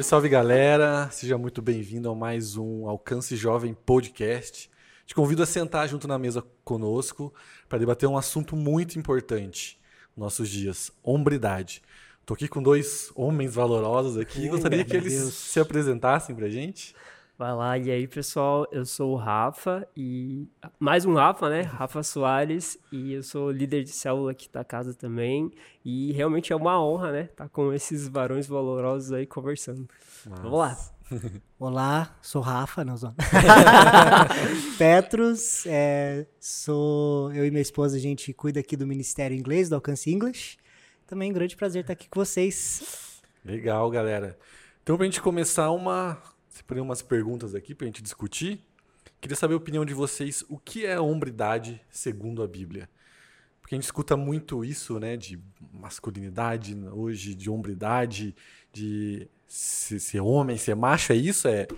Salve, salve galera! Seja muito bem-vindo a mais um Alcance Jovem Podcast. Te convido a sentar junto na mesa conosco para debater um assunto muito importante nos nossos dias: hombridade. Estou aqui com dois homens valorosos aqui. Gostaria que eles Deus. se apresentassem para gente. Vai lá, e aí pessoal, eu sou o Rafa e mais um Rafa, né? Rafa Soares e eu sou líder de célula aqui da casa também e realmente é uma honra, né? Estar tá com esses varões valorosos aí conversando. Nossa. Vamos lá. Olá, sou Rafa, não sou. Petros, é, sou eu e minha esposa, a gente cuida aqui do Ministério Inglês, do Alcance English. Também um grande prazer estar aqui com vocês. Legal, galera. Então, para a gente começar uma separei umas perguntas aqui para a gente discutir. Queria saber a opinião de vocês. O que é hombridade segundo a Bíblia? Porque a gente escuta muito isso, né? De masculinidade hoje, de hombridade, de ser, ser homem, ser macho. É isso? É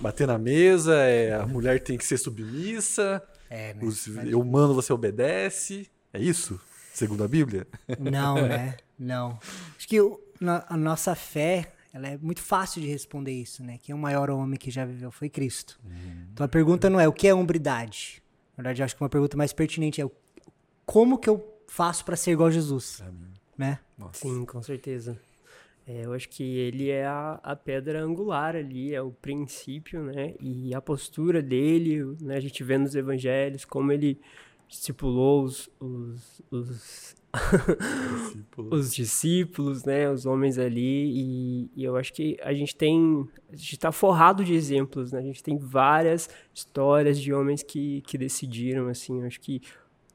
bater na mesa? É a mulher tem que ser submissa? É, né? Os, eu mando, você obedece? É isso? Segundo a Bíblia? Não, né? Não. Acho que a nossa fé ela é muito fácil de responder isso, né? Quem é o maior homem que já viveu foi Cristo. Uhum. Então a pergunta não é o que é hombridade. Na verdade, acho que uma pergunta mais pertinente é como que eu faço para ser igual a Jesus, Amém. né? Nossa. Sim, com certeza. É, eu acho que ele é a, a, pedra angular ali, é o princípio, né? E a postura dele, né? A gente vê nos evangelhos como ele discipulou os, os, os os discípulos, né, os homens ali, e, e, eu acho que a gente tem, a gente está forrado de exemplos, né, a gente tem várias histórias de homens que, que decidiram, assim, eu acho que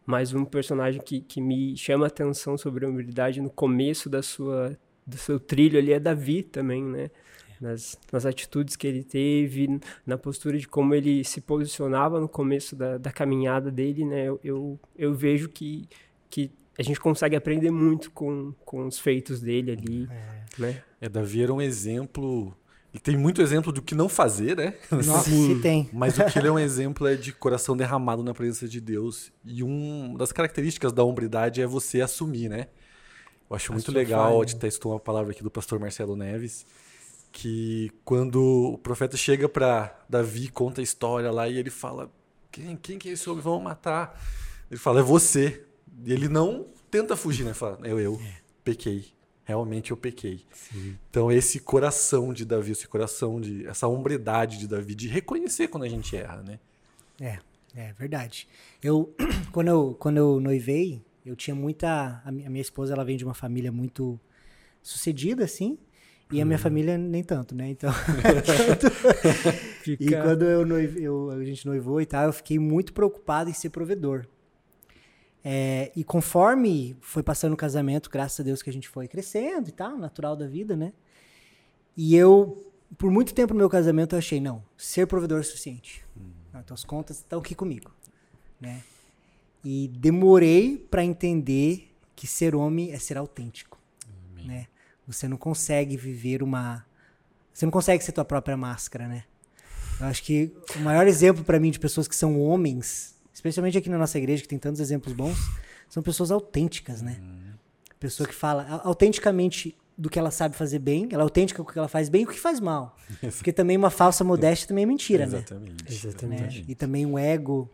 mais um personagem que, que me chama atenção sobre a humildade no começo da sua, do seu trilho ali é Davi também, né, nas, nas atitudes que ele teve, na postura de como ele se posicionava no começo da, da caminhada dele, né, eu, eu, eu vejo que, que a gente consegue aprender muito com, com os feitos dele ali, é. né? É, Davi era um exemplo... Ele tem muito exemplo do que não fazer, né? Nossa, Sim. tem. Mas o que ele é um exemplo é de coração derramado na presença de Deus. E uma das características da hombridade é você assumir, né? Eu acho muito legal, te testou uma palavra aqui do pastor Marcelo Neves, que quando o profeta chega para Davi, conta a história lá e ele fala: quem, quem que é esse homem? Vamos matar. Ele fala: é você. Ele não tenta fugir, né? Fala, eu, eu é. pequei. Realmente eu pequei. Sim. Então, esse coração de Davi, esse coração de. essa hombridade de Davi, de reconhecer quando a gente erra, né? É, é verdade. Eu, quando eu, quando eu noivei, eu tinha muita. A minha esposa, ela vem de uma família muito sucedida, assim. E a minha hum. família nem tanto, né? Então. e quando eu, noive, eu a gente noivou e tal, eu fiquei muito preocupado em ser provedor. É, e conforme foi passando o casamento, graças a Deus que a gente foi crescendo e tal, natural da vida, né? E eu, por muito tempo no meu casamento, eu achei, não, ser provedor é suficiente. Hum. então as contas estão aqui comigo, né? E demorei para entender que ser homem é ser autêntico, né? Você não consegue viver uma... Você não consegue ser tua própria máscara, né? Eu acho que o maior exemplo para mim de pessoas que são homens especialmente aqui na nossa igreja, que tem tantos exemplos bons, são pessoas autênticas, né? Uhum. Pessoa que fala autenticamente do que ela sabe fazer bem, ela é autêntica com o que ela faz bem e o que faz mal. Porque também uma falsa modéstia também é mentira, Exatamente. né? Exatamente. Né? E também um ego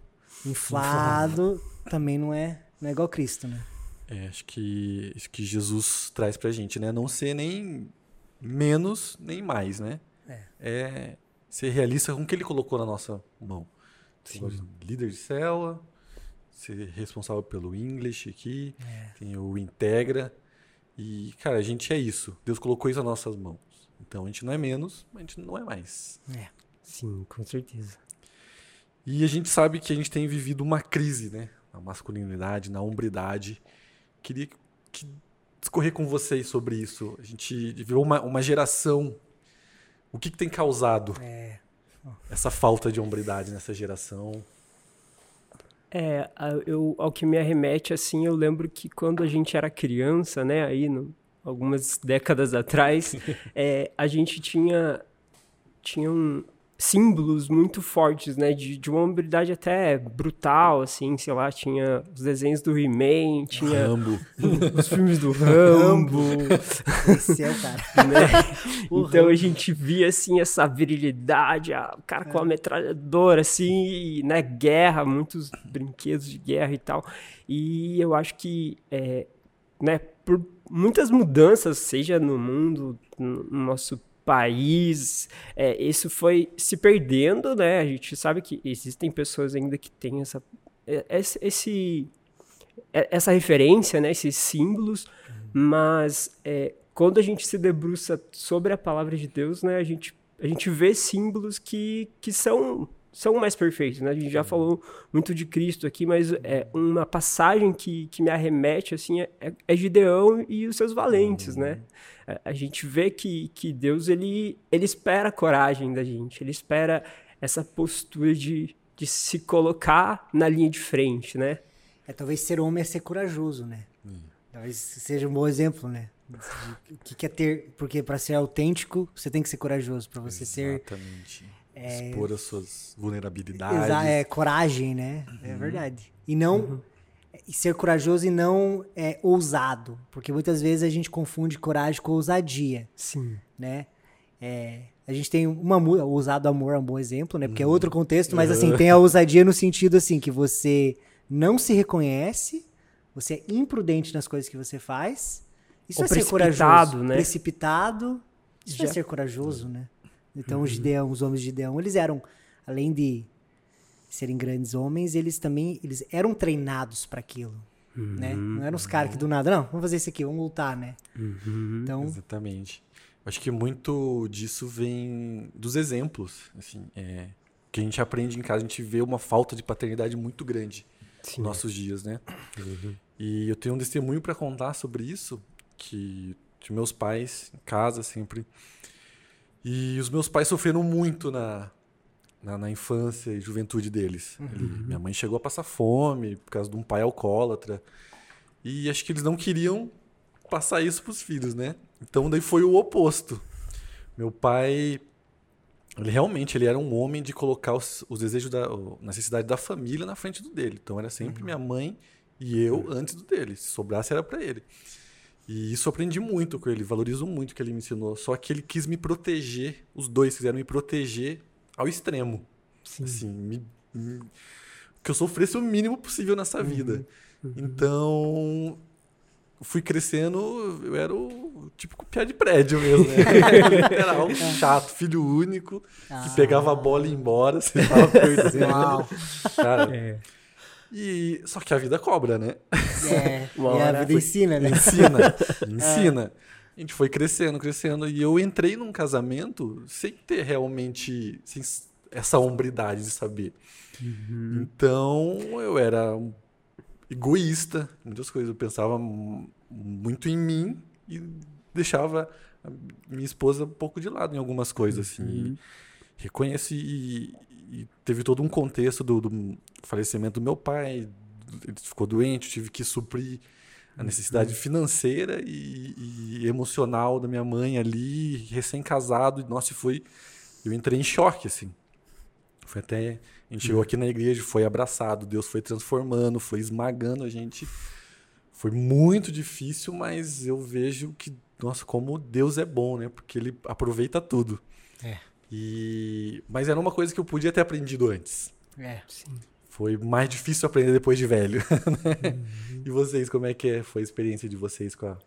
inflado também não é, não é igual Cristo, né? É, acho que isso que Jesus traz pra gente, né? Não ser nem menos nem mais, né? É. é ser realista com o que ele colocou na nossa mão. Líder de célula, ser responsável pelo English aqui, é. tem o Integra. E, cara, a gente é isso. Deus colocou isso nas nossas mãos. Então a gente não é menos, mas a gente não é mais. É. Sim, com certeza. E a gente sabe que a gente tem vivido uma crise, né? Na masculinidade, na hombridade. Queria que discorrer com vocês sobre isso. A gente virou uma, uma geração. O que, que tem causado? É essa falta de hombridade nessa geração? É, eu, ao que me arremete, assim, eu lembro que quando a gente era criança, né, aí no, algumas décadas atrás, é, a gente tinha, tinha um, símbolos muito fortes, né? De, de uma hombridade até brutal, assim, sei lá, tinha os desenhos do He-Man, tinha Rambo. os filmes do Rambo. Esse é o cara. né? então a gente via, assim, essa virilidade, a- o cara com a metralhadora, assim, e, né? Guerra, muitos brinquedos de guerra e tal. E eu acho que, é, né? Por muitas mudanças, seja no mundo, no no nosso país, é, isso foi se perdendo, né? A gente sabe que existem pessoas ainda que têm essa, é, esse, é- essa referência, né? Esses símbolos, mas é, quando a gente se debruça sobre a palavra de Deus, né? A gente, a gente vê símbolos que, que são são mais perfeitos, né? A gente já falou muito de Cristo aqui, mas é uma passagem que, que me arremete assim é, é Gideão e os seus valentes, né? A- A gente vê que, que Deus ele, ele espera a coragem da gente, ele espera essa postura de, de se colocar na linha de frente, né? É, talvez ser homem é ser corajoso, né? Talvez seja um bom exemplo, né? O que, que é ter. Porque para ser autêntico, você tem que ser corajoso. Para você ser. Exatamente. Expor as suas vulnerabilidades. Exa é coragem, né? É verdade. E não. E ser corajoso e não é, ousado. Porque muitas vezes a gente confunde coragem com ousadia, Sim. né? É, a gente tem uma música, ousado amor é um bom exemplo, né? Porque é outro contexto, mas assim, tem a ousadia no sentido assim, que você não se reconhece, você é imprudente nas coisas que você faz. Isso Ou é ser precipitado, corajoso. né? Precipitado. Isso é Já- ser corajoso, né? Então os Gideão, os homens de Gideão, eles eram, além de serem grandes homens, eles também eles eram treinados para aquilo, né? Não eram os caras que do nada, não, vamos fazer isso aqui, vamos lutar, né? Então, Exatamente. Acho que muito disso vem dos exemplos, assim, é, que a gente aprende em casa, a gente vê uma falta de paternidade muito grande Sim. nos nossos dias, né? E eu tenho um testemunho para contar sobre isso, que de meus pais em casa sempre. E os meus pais sofreram muito na, na, na infância e juventude deles. Ele- minha mãe chegou a passar fome por causa de um pai alcoólatra. E acho que eles não queriam passar isso pros filhos, né? Então daí foi o oposto. Meu pai, ele realmente ele era um homem de colocar os, os desejos da a necessidade da família na frente do dele. Então era sempre minha mãe e eu antes do dele. Se sobrasse era para ele. E isso eu aprendi muito com ele, valorizo muito o que ele me ensinou. Só que ele quis me proteger, os dois quiseram me proteger ao extremo. Assim, me, me- que eu sofresse o mínimo possível nessa vida. Então, fui crescendo, eu era o típico piá de prédio mesmo, né? Literal, chato, filho único, que pegava a bola e ia embora, você tava perdendo. Uau. Cara, É. e, só que a vida cobra, né? é, Uma e a vida foi- ensina, né? Ensina, ensina. A gente foi crescendo, crescendo. E eu entrei num casamento sem ter realmente sem essa hombridade de saber. Então eu era um egoísta, muitas coisas. Eu pensava muito em mim e deixava a minha esposa um pouco de lado em algumas coisas. Assim. E reconheci e, e teve todo um contexto do, do falecimento do meu pai. Ele ficou doente, tive que suprir a necessidade financeira e, e emocional da minha mãe ali, recém-casado. e, Nossa, foi. Eu entrei em choque, assim. Foi até. A gente chegou aqui na igreja, foi abraçado, Deus foi transformando, foi esmagando a gente. Foi muito difícil, mas eu vejo que, nossa, como Deus é bom, né? Porque ele aproveita tudo. É. E... Mas era uma coisa que eu podia ter aprendido antes. É. Foi mais difícil aprender depois de velho. né? E vocês, como é que é? foi a experiência de vocês com a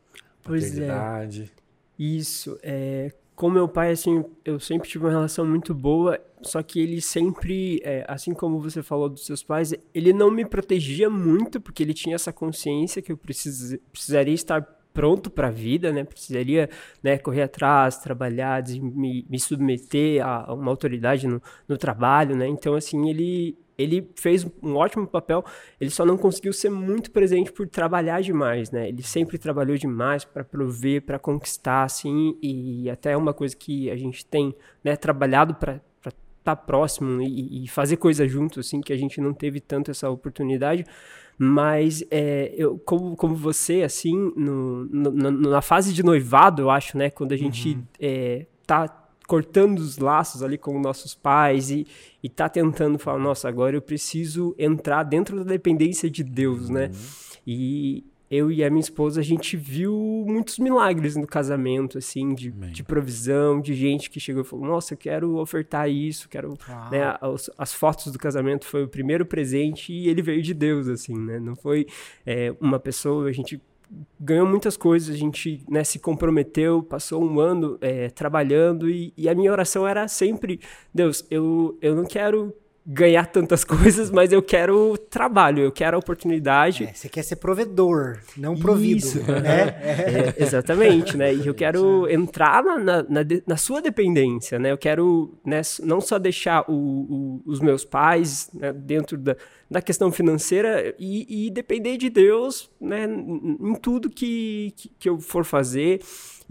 Pois é. paternidade? Isso, é, com meu pai, assim, eu sempre tive uma relação muito boa, só que ele sempre, é, assim como você falou dos seus pais, ele não me protegia muito, porque ele tinha essa consciência que eu precis, precisaria estar pronto para a vida, né? Precisaria né, correr atrás, trabalhar, me, me submeter a uma autoridade no, no trabalho, né? Então, assim, ele, ele fez um ótimo papel, ele só não conseguiu ser muito presente por trabalhar demais, né? Ele sempre trabalhou demais para prover, para conquistar, assim, e até é uma coisa que a gente tem né, trabalhado para estar próximo e, e fazer coisa junto, assim, que a gente não teve tanto essa oportunidade. Mas é, eu, como, como você, assim, no, no- na, fase de noivado, eu acho, né? Quando a gente é, tá cortando os laços ali com nossos pais e, e tá tentando falar, nossa, agora eu preciso entrar dentro da dependência de Deus, né? Uhum. E, eu e a minha esposa, a gente viu muitos milagres no casamento, assim, de, de provisão, de gente que chegou e falou, nossa, eu quero ofertar isso, quero... Né, as, as, fotos do casamento foi o primeiro presente e ele veio de Deus, assim, né? Não foi é, uma pessoa, a gente ganhou muitas coisas, a gente né, se comprometeu, passou um ano é, trabalhando e, e, a minha oração era sempre, Deus, eu, eu não quero ganhar tantas coisas, mas eu quero trabalho, eu quero a oportunidade. É, você quer ser provedor, não provido. Isso. Né? É, exatamente, né? E eu quero entrar na, na, na, na, sua dependência, né? Eu quero né, não só deixar o, o, os meus pais né, dentro da, da questão financeira e, e depender de Deus né, em tudo que, que, que eu for fazer.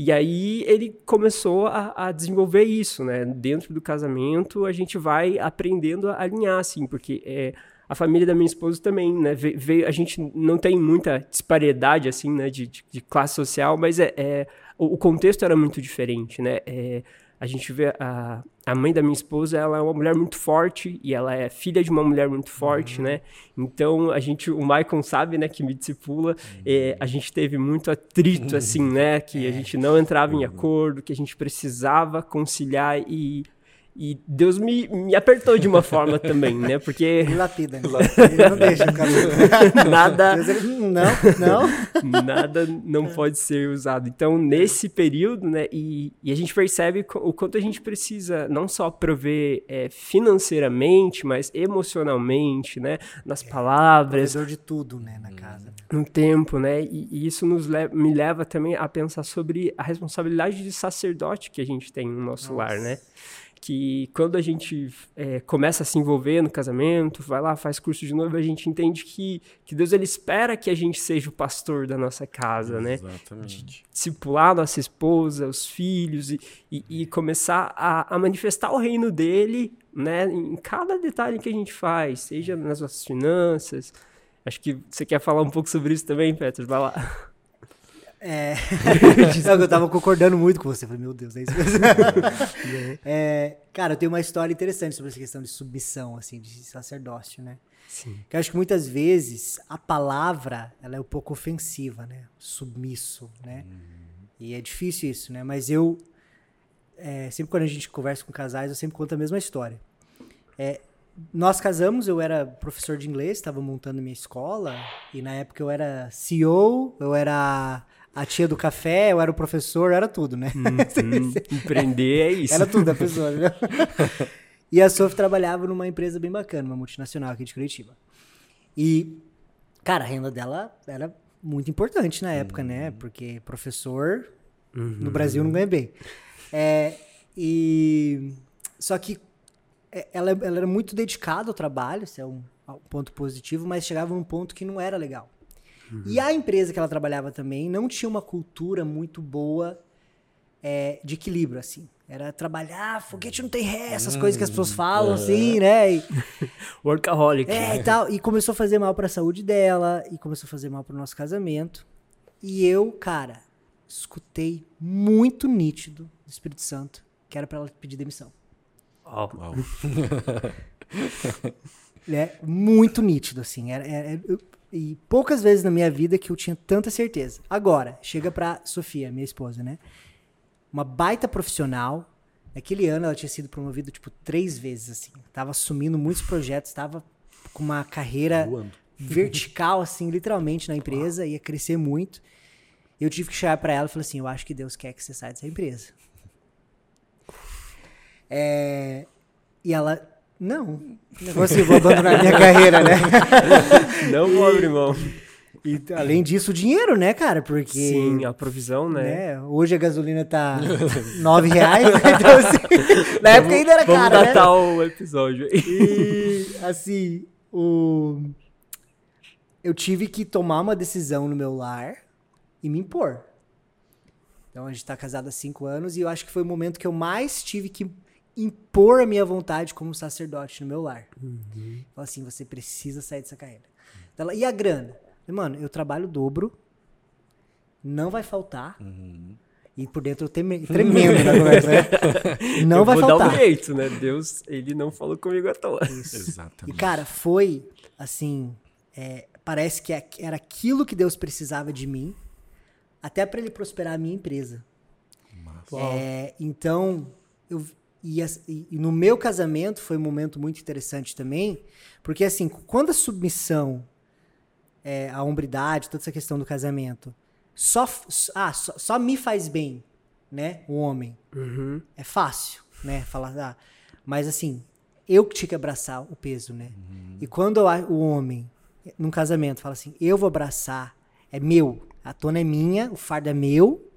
E aí ele começou a, a, desenvolver isso, né? Dentro do casamento, a gente vai aprendendo a alinhar, assim, porque é, a família da minha esposa também, né? Veio, a gente não tem muita disparidade, assim, né? De, de, de classe social, mas é, é o, o, contexto era muito diferente, né? É, a gente vê a, a mãe da minha esposa, ela é uma mulher muito forte e ela é filha de uma mulher muito forte, uhum. né? Então a gente, o Maicon sabe, né, que me discipula, uhum. é, a gente teve muito atrito, assim, né, que a é. gente não entrava em uhum. acordo, que a gente precisava conciliar e e Deus me, me apertou de uma forma também, né? Porque. Me lapida, né? Ele não deixa o cara. nada. Deus, ele, não, não. Nada não pode ser usado. Então, nesse período, né? E, e a gente percebe o quanto a gente precisa não só prover é, financeiramente, mas emocionalmente, né? Nas é, palavras. Provedor de tudo, né? Na casa. No tempo, né? E, e isso nos leva, me leva também a pensar sobre a responsabilidade de sacerdote que a gente tem no nosso Nossa. lar, né? Que quando a gente é, começa a se envolver no casamento, vai lá, faz curso de noiva, a gente entende que, que Deus ele espera que a gente seja o pastor da nossa casa, né? Exatamente. Discipular nossa esposa, os filhos e, e, e começar a, a, manifestar o reino dele, né? Em cada detalhe que a gente faz, seja nas nossas finanças. Acho que você quer falar um pouco sobre isso também, Petros, vai lá. É. eu tava concordando muito com você. Falei, meu Deus, é isso mesmo. é, cara, eu tenho uma história interessante sobre essa questão de submissão, assim, de sacerdócio, né? Sim. Que eu acho que muitas vezes a palavra ela é um pouco ofensiva, né? Submisso, né? Uhum. E é difícil isso, né? Mas eu é, sempre quando a gente conversa com casais, eu sempre conto a mesma história. É, nós casamos, eu era professor de inglês, estava montando minha escola, e na época eu era CEO, eu era a tia do café, eu era o professor, era tudo, né? Uhum. Empreender é isso. Era tudo a pessoa, né? e a Sof trabalhava numa empresa bem bacana, uma multinacional aqui de Curitiba. E, cara, a renda dela era muito importante na época, né? uhum. né? Porque professor uhum. no Brasil não ganha bem. É, e só que é, ela, ela era muito dedicada ao trabalho, isso é um, um ponto positivo, mas chegava num ponto que não era legal. Uhum. E a empresa que ela trabalhava também não tinha uma cultura muito boa é, de equilíbrio, assim. Era trabalhar, foguete não tem ré, essas coisas que as pessoas falam, assim, né? E, Workaholic. É, e tal. E começou a fazer mal para a saúde dela, e começou a fazer mal para o nosso casamento. E eu, cara, escutei muito nítido do Espírito Santo que era para ela pedir demissão. Oh. Wow. é muito nítido, assim. Era, era, eu, e poucas vezes na minha vida que eu tinha tanta certeza. Agora, chega pra Sofia, minha esposa, né? Uma baita profissional. Naquele ano ela tinha sido promovida, tipo, três vezes, assim. Tava assumindo muitos projetos, tava com uma carreira Voando. vertical, assim, literalmente, na empresa, ia crescer muito. Eu tive que chegar para ela e falar assim: Eu acho que Deus quer que você saia dessa empresa. É, e ela, não, não consigo abandonar minha carreira, né? Não vou abrir mão. E além disso, o dinheiro, né, cara? Porque. Sim, a provisão, né? né? Hoje a gasolina tá nove reais, né? então assim, na época ainda era vamos cara. Vamos datar né? o episódio aí. E assim, o... eu tive que tomar uma decisão no meu lar e me impor. Então a gente tá casado há cinco anos e eu acho que foi o momento que eu mais tive que impor a minha vontade como sacerdote no meu lar. Uhum. Fala assim, você precisa sair dessa carreira. Então, e a grana? Mano, eu trabalho dobro, não vai faltar. Uhum. E por dentro eu treme, tremendo na conversa, né? Não eu vai vou faltar. dar um jeito, né? Deus, ele não falou comigo à toa. Exatamente. E, cara, foi assim. é, parece que era aquilo que Deus precisava de mim, até para ele prosperar a minha empresa. É, então, eu, e, e, no meu casamento foi um momento muito interessante também, porque assim, quando a submissão, é, a hombridade, toda essa questão do casamento, só, ah, só, só me faz bem, né, o homem, uhum. é fácil, né, falar, ah, mas assim, eu que tinha que abraçar o peso, né, Uhum. e quando o homem, num casamento, fala assim, eu vou abraçar, é meu, a tona é minha, o fardo é meu,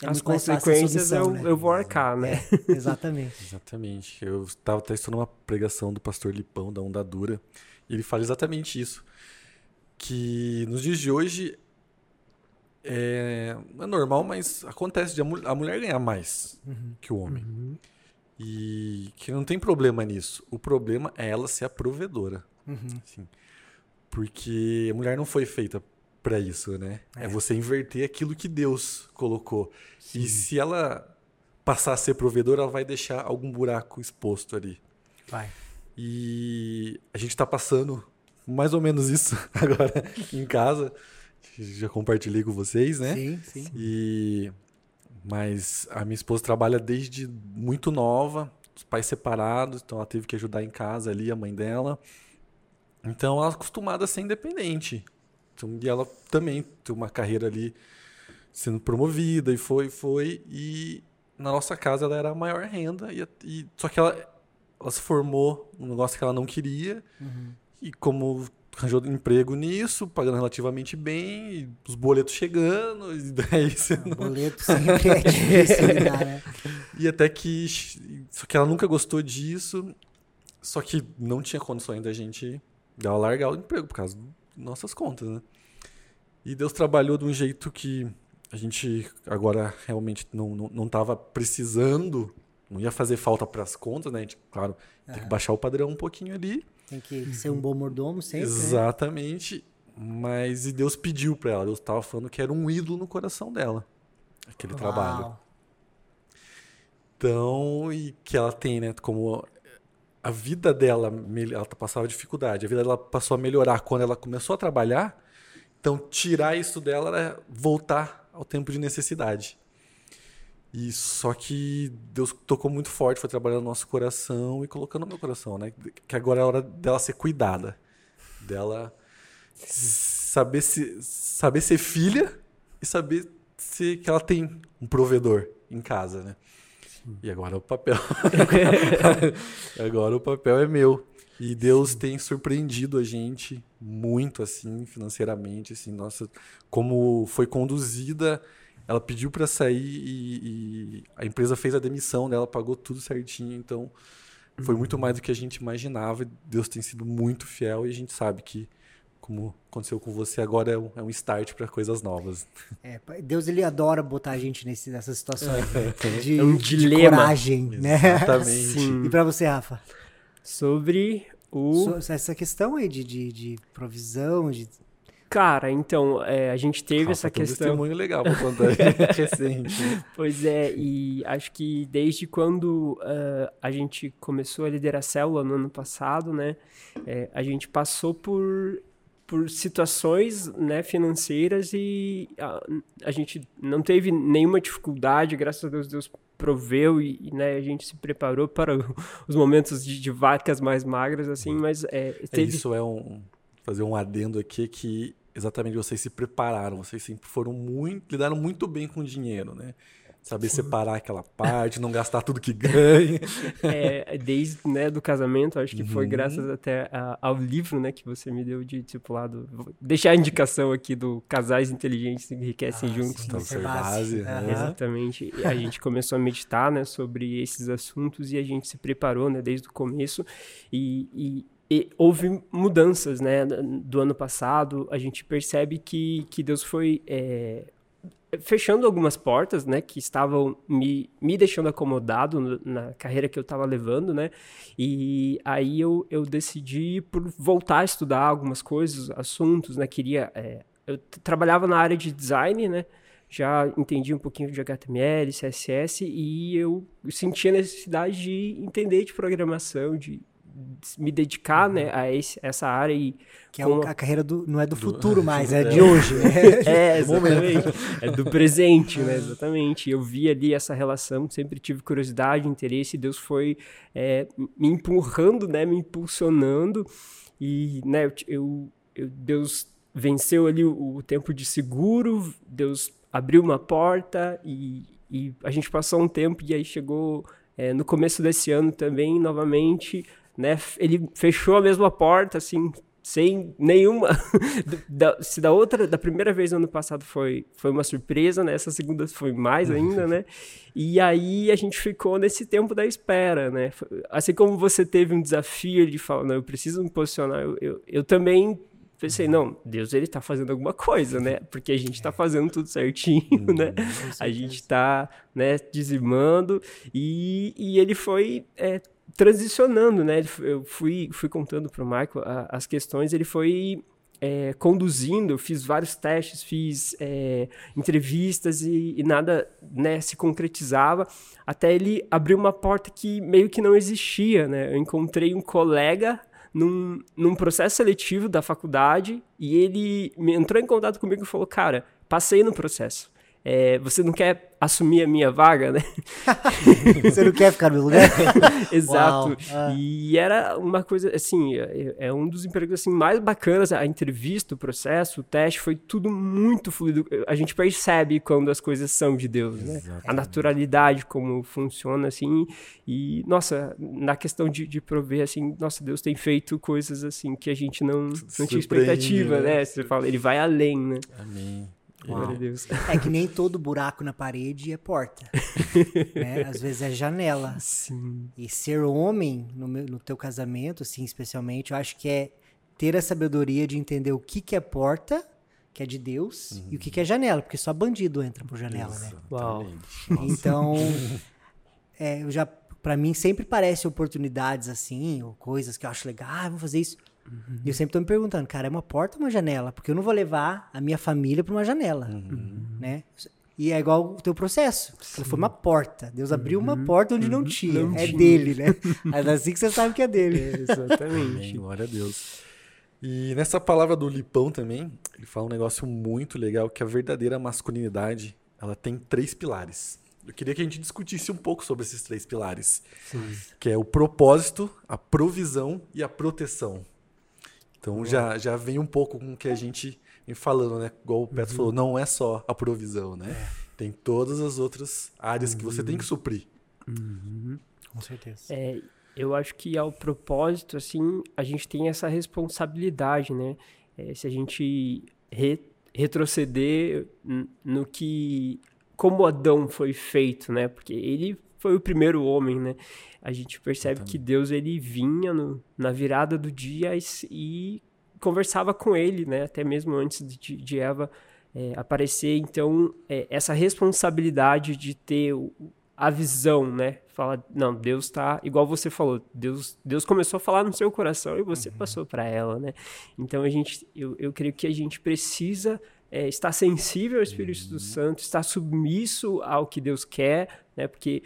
é As consequências eu, né? eu vou arcar, né? É, exatamente. exatamente. Eu estava testando uma pregação do pastor Lipão, da Onda Dura, e ele fala exatamente isso. Que nos dias de hoje é, é normal, mas acontece de a, a mulher ganhar mais uhum. que o homem. Uhum. E que não tem problema nisso. O problema é ela ser a provedora. Uhum. Assim, porque a mulher não foi feita para isso, né? É. é. você inverter aquilo que Deus colocou. Sim. E se ela passar a ser provedora, ela vai deixar algum buraco exposto ali. Vai. E a gente está passando mais ou menos isso agora em casa. Já compartilhei com vocês, né? Sim, sim. E mas a minha esposa trabalha desde muito nova, os pais separados, então ela teve que ajudar em casa ali a mãe dela. Então ela é acostumada a ser independente. Então, e ela também tem uma carreira ali sendo promovida e foi, foi. E na nossa casa ela era a maior renda. E, e só que ela, ela se formou num negócio que ela não queria. Uhum. E como arranjou emprego nisso, pagando relativamente bem, os boletos chegando, e daí você não... Boleto sempre é difícil lidar, né? E até que. Só que ela nunca gostou disso, só que não tinha condições da gente dar largar o emprego por causa nossas contas, né? E Deus trabalhou de um jeito que a gente agora realmente não, não, não tava precisando, não ia fazer falta para as contas, né? A gente, claro, tem que baixar o padrão um pouquinho ali. Tem que ser um bom mordomo sempre. né? Exatamente. Né? Mas e Deus pediu para ela, Deus estava falando que era um ídolo no coração dela, aquele Uau. trabalho. Então, e que ela tem, né, como a vida dela, ela passava dificuldade, a vida dela passou a melhorar quando ela começou a trabalhar. Então, tirar isso dela era voltar ao tempo de necessidade. E só que Deus tocou muito forte, foi trabalhando no nosso coração e colocando no meu coração, né? Que agora é hora dela ser cuidada, dela saber se, saber ser filha e saber se que ela tem um provedor em casa, né? E agora o papel. agora o papel é meu. E Deus tem surpreendido a gente muito, assim, financeiramente, assim, nossa, como foi conduzida. Ela pediu para sair e, e, a empresa fez a demissão dela, pagou tudo certinho. Então, foi muito mais do que a gente imaginava. Deus tem sido muito fiel e a gente sabe que, como aconteceu com você, agora é um, é um start para coisas novas. É, Deus ele adora botar a gente nesse, nessas situações de, é um de dilema. coragem, né? Exatamente. Sim. E para você, Rafa? Sobre o. So, essa questão aí de, de, de provisão, de. Cara, então, é, a gente teve Rafa, essa tem um questão. testemunho legal pra contar recente. Pois é, e acho que desde quando uh, a gente começou a liderar a célula no ano passado, né, é, a gente passou por, por situações né, financeiras e a, a gente não teve nenhuma dificuldade, graças a Deus, Deus proveu e, né, a gente se preparou para os momentos de, de vacas mais magras, assim, mas é, teve... Isso é um... fazer um adendo aqui que exatamente vocês se prepararam, vocês sempre foram muito, lidaram muito bem com o dinheiro, né? Saber separar aquela parte, não gastar tudo que ganha. É, desde né, do casamento, acho que foi Uhum. graças até a- ao livro né, que você me deu de discipulado. Vou deixar a indicação aqui do Casais Inteligentes que Enriquecem Ah, Juntos. sim, Então, isso é ser base. base, né? Exatamente. E a gente começou a meditar, né, sobre esses assuntos e a gente se preparou, né, desde o começo. E, e- e houve mudanças, né, do ano passado. A gente percebe que, que Deus foi é, fechando algumas portas, né, que estavam me, me deixando acomodado na carreira que eu estava levando, né, e aí eu, eu decidi por voltar a estudar algumas coisas, assuntos, né, queria, é, eu trabalhava na área de design, né, já entendia um pouquinho de HTML, CSS e eu sentia a necessidade de entender de programação, de me dedicar né, a esse, essa área e que é a carreira do não é do, do futuro mais é, é de hoje né? é exatamente. É do presente né exatamente. Eu vi ali essa relação sempre tive curiosidade interesse Deus foi é, me empurrando né me impulsionando. E né eu, eu Deus venceu ali o, o tempo de seguro Deus abriu uma porta e, e a gente passou um tempo e aí chegou é, no começo desse ano também novamente né? Ele fechou a mesma porta, assim, sem nenhuma. da, se da outra, da primeira vez no ano passado foi, foi uma surpresa, né? Essa segunda foi mais ainda, né? E aí a gente ficou nesse tempo da espera, né? Assim como você teve um desafio de falar, não, eu preciso me posicionar, eu, eu, eu também pensei, não, Deus ele tá fazendo alguma coisa, né? Porque a gente tá fazendo tudo certinho, uhum, né? A gente tá, né, dizimando e, e ele foi é, transicionando, né? Eu fui, fui contando para o Michael as questões, ele foi é, conduzindo, fiz vários testes, fiz é, entrevistas e, e, nada né, se concretizava, até ele abriu uma porta que meio que não existia, né? Eu encontrei um colega num, num processo seletivo da faculdade e ele entrou em contato comigo e falou, cara, passei no processo é, você não quer assumir a minha vaga, né? você não quer ficar no meu lugar? Exato. Ah. E era uma coisa, assim, é, é, um dos empregos assim, mais bacanas. A entrevista, o processo, o teste, foi tudo muito fluido. A gente percebe quando as coisas são de Deus, né? Exatamente. A naturalidade, como funciona, assim. E, nossa, na questão de, de prover, assim, nossa, Deus tem feito coisas, assim, que a gente não, não tinha expectativa, né? né? Você fala, ele vai além, né? Amém. Glória a Deus. É que nem todo buraco na parede é porta. né? Às vezes é janela. Sim. E ser homem no, meu, no teu casamento, assim, especialmente, eu acho que é ter a sabedoria de entender o que, que é porta, que é de Deus, uhum. e o que, que é janela, porque só bandido entra por janela, né? Uau. Então, é, eu já, para mim sempre parece oportunidades assim, ou coisas que eu acho legal, ah, vamos fazer isso. Uhum. E eu sempre tô me perguntando, cara, é uma porta ou uma janela? Porque eu não vou levar a minha família para uma janela, uhum. né? E é igual o teu processo. Foi uma porta. Deus abriu uma uhum. porta onde não uhum. tinha. Não é tinha. dele, né? É assim que você sabe que é dele. É, exatamente. Amém, glória a Deus. E nessa palavra do Lipão também, ele fala um negócio muito legal, que a verdadeira masculinidade, ela tem três pilares. Eu queria que a gente discutisse um pouco sobre esses três pilares. Sim. Que é o propósito, a provisão e a proteção. Então já, já vem um pouco com o que a gente vem falando, né? Igual o Petro uhum. falou, não é só a provisão, né? É. Tem todas as outras áreas uhum. que você tem que suprir. Uhum. Com certeza. É, eu acho que ao propósito, assim, a gente tem essa responsabilidade, né? É, se a gente re, retroceder no que como Adão foi feito, né? Porque ele foi o primeiro homem, né? A gente percebe que Deus ele vinha no, na virada do dia e, e, conversava com ele, né? Até mesmo antes de, de Eva é, aparecer. Então, é, essa responsabilidade de ter o, a visão, né? Fala, não, Deus está igual você falou. Deus, Deus começou a falar no seu coração e você uhum. passou para ela, né? Então a gente, eu, eu creio que a gente precisa é, estar sensível ao Espírito uhum. Santo, estar submisso ao que Deus quer, né? Porque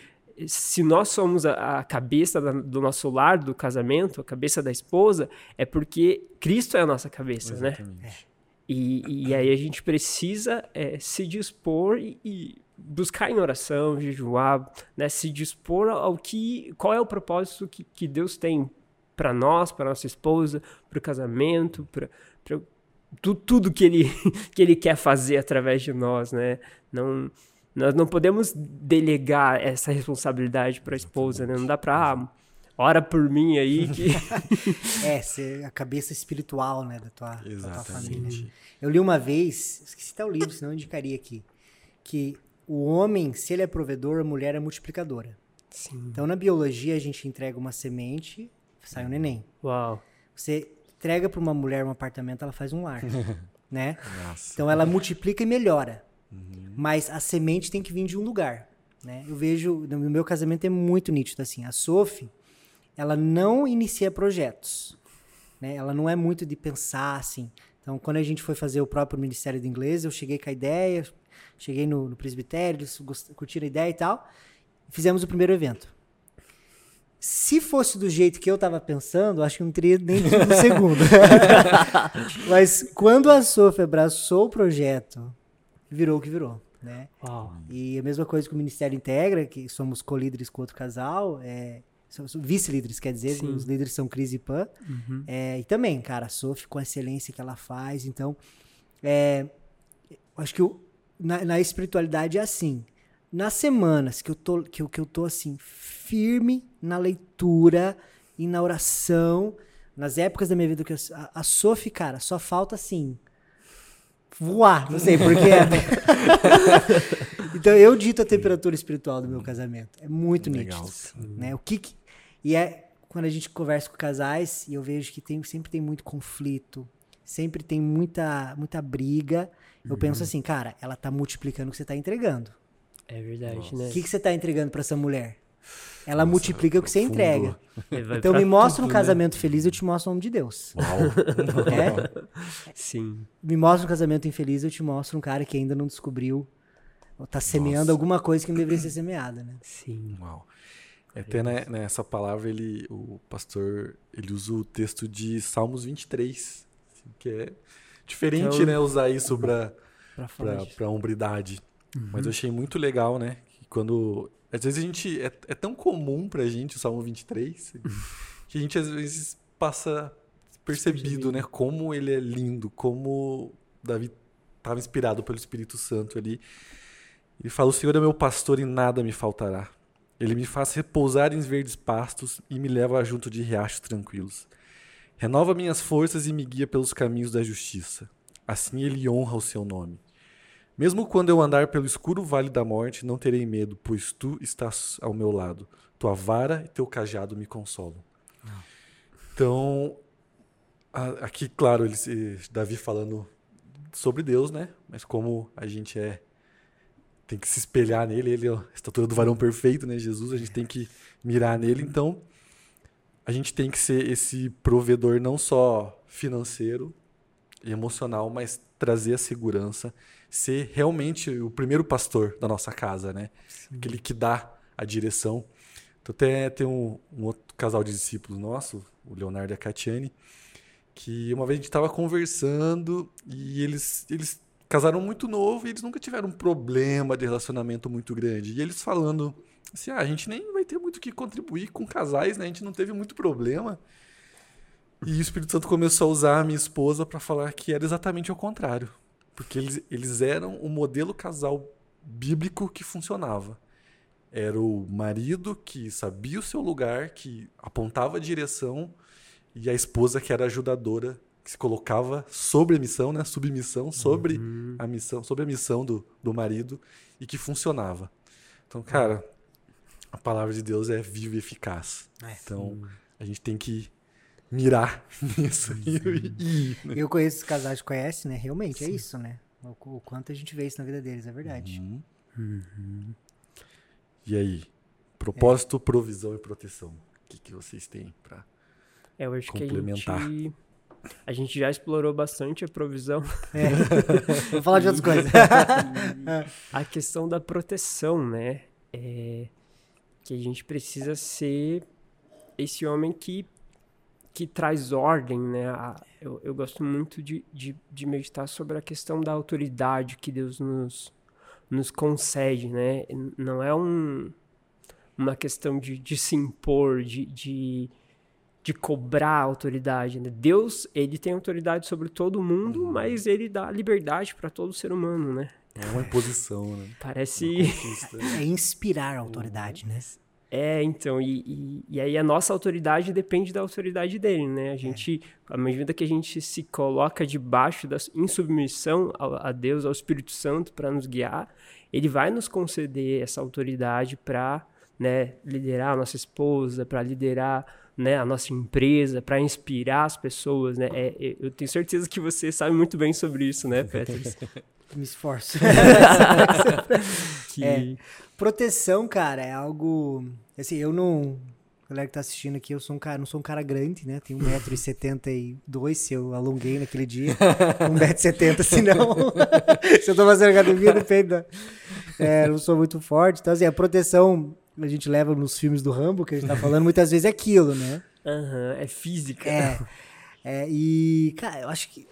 se nós somos a, a cabeça da, do nosso lar, do casamento, a cabeça da esposa, é porque Cristo é a nossa cabeça, né? Exatamente. né? E, e aí a gente precisa é, se dispor e, e, buscar em oração, jejuar, né? Se dispor ao que, qual é o propósito que, que Deus tem para nós, para nossa esposa, para o casamento, para tudo, tudo que ele que ele quer fazer através de nós, né? Não nós não podemos delegar essa responsabilidade para a esposa, né? Não dá para ah, ora por mim aí que é ser a cabeça espiritual, né, da tua, da tua família. Eu li uma vez, esqueci até o livro, senão eu indicaria aqui, que o homem, se ele é provedor, a mulher é multiplicadora. Sim. Então na biologia a gente entrega uma semente, sai um neném. Uau. Você entrega para uma mulher um apartamento, ela faz um lar, né? Nossa. Então ela multiplica e melhora. Uhum. Mas a semente tem que vir de um lugar. Né? Eu vejo, no meu casamento é muito nítido assim. A Sophie, ela não inicia projetos. Né? Ela não é muito de pensar assim. Então, quando a gente foi fazer o próprio Ministério do Inglês, eu cheguei com a ideia, Cheguei no, no presbitério, eles curtiram a ideia e tal. Fizemos o primeiro evento. Se fosse do jeito que eu tava pensando, acho que não teria nem tido o segundo. Mas quando a Sofia abraçou o projeto, virou o que virou. Né? E a mesma coisa que o Ministério integra, que somos co-líderes com outro casal, é, vice-líderes, quer dizer, Sim. os líderes são Cris e Pan. Uhum. É, e também, cara, a Sophie com a excelência que ela faz. Então, é, acho que o, na, na, espiritualidade é assim. Nas semanas que eu tô, que eu, que eu tô assim, firme na leitura e na oração, nas épocas da minha vida que eu, a, a Sophie, cara, só falta assim voar, não sei porquê. então eu dito a temperatura espiritual do meu casamento. É muito Legal. nítido. Né? O que, que, E é quando a gente conversa com casais e eu vejo que tem, sempre tem muito conflito, sempre tem muita, muita briga. Eu uhum. penso assim, cara, ela tá multiplicando o que você tá entregando. É verdade, Nossa. né? O que, que você tá entregando para essa mulher? Ela Nossa, multiplica o que você entrega. Então me mostra tudo, um né? casamento né? feliz, eu te mostro o nome de Deus. Uau. É? Sim. Me mostra um casamento infeliz, eu te mostro um cara que ainda não descobriu, tá semeando Nossa. alguma coisa que não deveria ser semeada, né? Sim. Uau. É até né, nessa palavra ele, o pastor, ele usa o texto de Salmos 23, assim, que é diferente, então, né, usar isso para para hombridade. Uhum. Mas eu achei muito legal, né, que quando às vezes a gente. É, é tão comum pra gente o Salmo 23 que a gente às vezes passa percebido, né? Como ele é lindo, como Davi estava inspirado pelo Espírito Santo ali. Ele fala: O Senhor é meu pastor e nada me faltará. Ele me faz repousar em verdes pastos e me leva junto de riachos tranquilos. Renova minhas forças e me guia pelos caminhos da justiça. Assim ele honra o seu nome. Mesmo quando eu andar pelo escuro vale da morte, não terei medo, pois tu estás ao meu lado. Tua vara e teu cajado me consolam. Então, aqui, claro, ele, Davi falando sobre Deus, né? Mas como a gente é tem que se espelhar nele, ele é a estatura do varão perfeito, né? Jesus, a gente tem que mirar nele, então a gente tem que ser esse provedor não só financeiro e emocional, mas trazer a segurança ser realmente o primeiro pastor da nossa casa, né? Sim. Aquele que dá a direção. Então até tem um, um, outro casal de discípulos nosso, o Leonardo e a Catiane, que uma vez a gente estava conversando e eles, eles casaram muito novo e eles nunca tiveram um problema de relacionamento muito grande. E eles falando assim, ah, a gente nem vai ter muito o que contribuir com casais, né? A gente não teve muito problema. E o Espírito Santo começou a usar a minha esposa para falar que era exatamente o contrário. Porque eles, eles eram o modelo casal bíblico que funcionava. Era o marido que sabia o seu lugar, que apontava a direção, e a esposa que era ajudadora, que se colocava sobre a missão, né? Submissão sobre uhum. a missão, sobre a missão do, do marido e que funcionava. Então, cara, a palavra de Deus é viva e eficaz. É, então, a gente tem que mirar nisso. E, né? Eu conheço os casais que conhecem, né? Realmente, é Sim. é isso, né? O, o, quanto a gente vê isso na vida deles, é verdade. Uhum. Uhum. E aí? Propósito, é. provisão e proteção. O que, que vocês têm para é, eu acho complementar? Que a gente, a gente já explorou bastante a provisão. É. Vamos falar de outras coisas. a questão da proteção, né? É que a gente precisa ser esse homem que que traz ordem, né? Eu, eu gosto muito de, de, de, meditar sobre a questão da autoridade que Deus nos, nos concede, né? Não é um, uma questão de, de se impor, de, de, de cobrar autoridade. Né? Deus, ele tem autoridade sobre todo mundo, uhum. mas ele dá liberdade para todo ser humano, né? É uma imposição, né? Parece. É inspirar a autoridade, né? É, então, e, e, e, aí a nossa autoridade depende da autoridade dele, né? A gente, é. à medida que a gente se coloca debaixo, da, em submissão a, a Deus, ao Espírito Santo para nos guiar, ele vai nos conceder essa autoridade para né, liderar a nossa esposa, para liderar né, a nossa empresa, para inspirar as pessoas, né? É, é, eu tenho certeza que você sabe muito bem sobre isso, né, Petros? Me esforço. que... é, proteção, cara, é algo. Assim, eu não. galera que tá assistindo aqui, eu sou um cara, não sou um cara grande, né? Tenho 1,72m se eu alonguei naquele dia. 1,70m se não. se eu tô fazendo academia, depende da... É, não sou muito forte. Então, assim, a proteção a gente leva nos filmes do Rambo, que a gente tá falando, muitas vezes é aquilo, né? Aham, uhum, é física. É, é. E, cara, eu acho que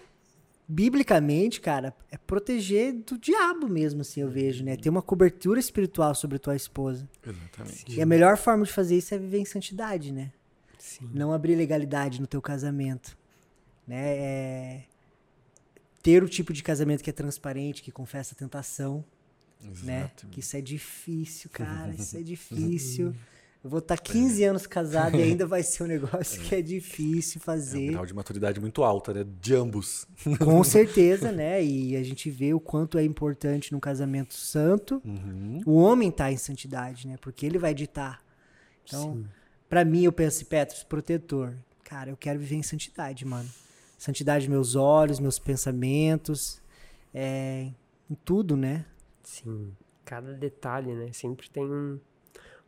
biblicamente, cara, é proteger do diabo mesmo, assim, eu vejo, né? Ter uma cobertura espiritual sobre a tua esposa. Exatamente. E a melhor forma de fazer isso é viver em santidade, né? Sim. Não abrir legalidade no teu casamento, né? É ter o tipo de casamento que é transparente, que confessa a tentação, né? Que isso é difícil, cara, isso é difícil. Eu vou estar 15 é. anos casado e ainda vai ser um negócio é. que é difícil fazer. É um grau de maturidade muito alta, né? De ambos. Com certeza, né? E a gente vê o quanto é importante num casamento santo uhum. o homem estar tá em santidade, né? Porque ele vai ditar. Então, para mim, eu penso, Petros, protetor. Cara, eu quero viver em santidade, mano. Santidade meus olhos, meus pensamentos, é, em tudo, né? Sim. Cada detalhe, né? Sempre tem um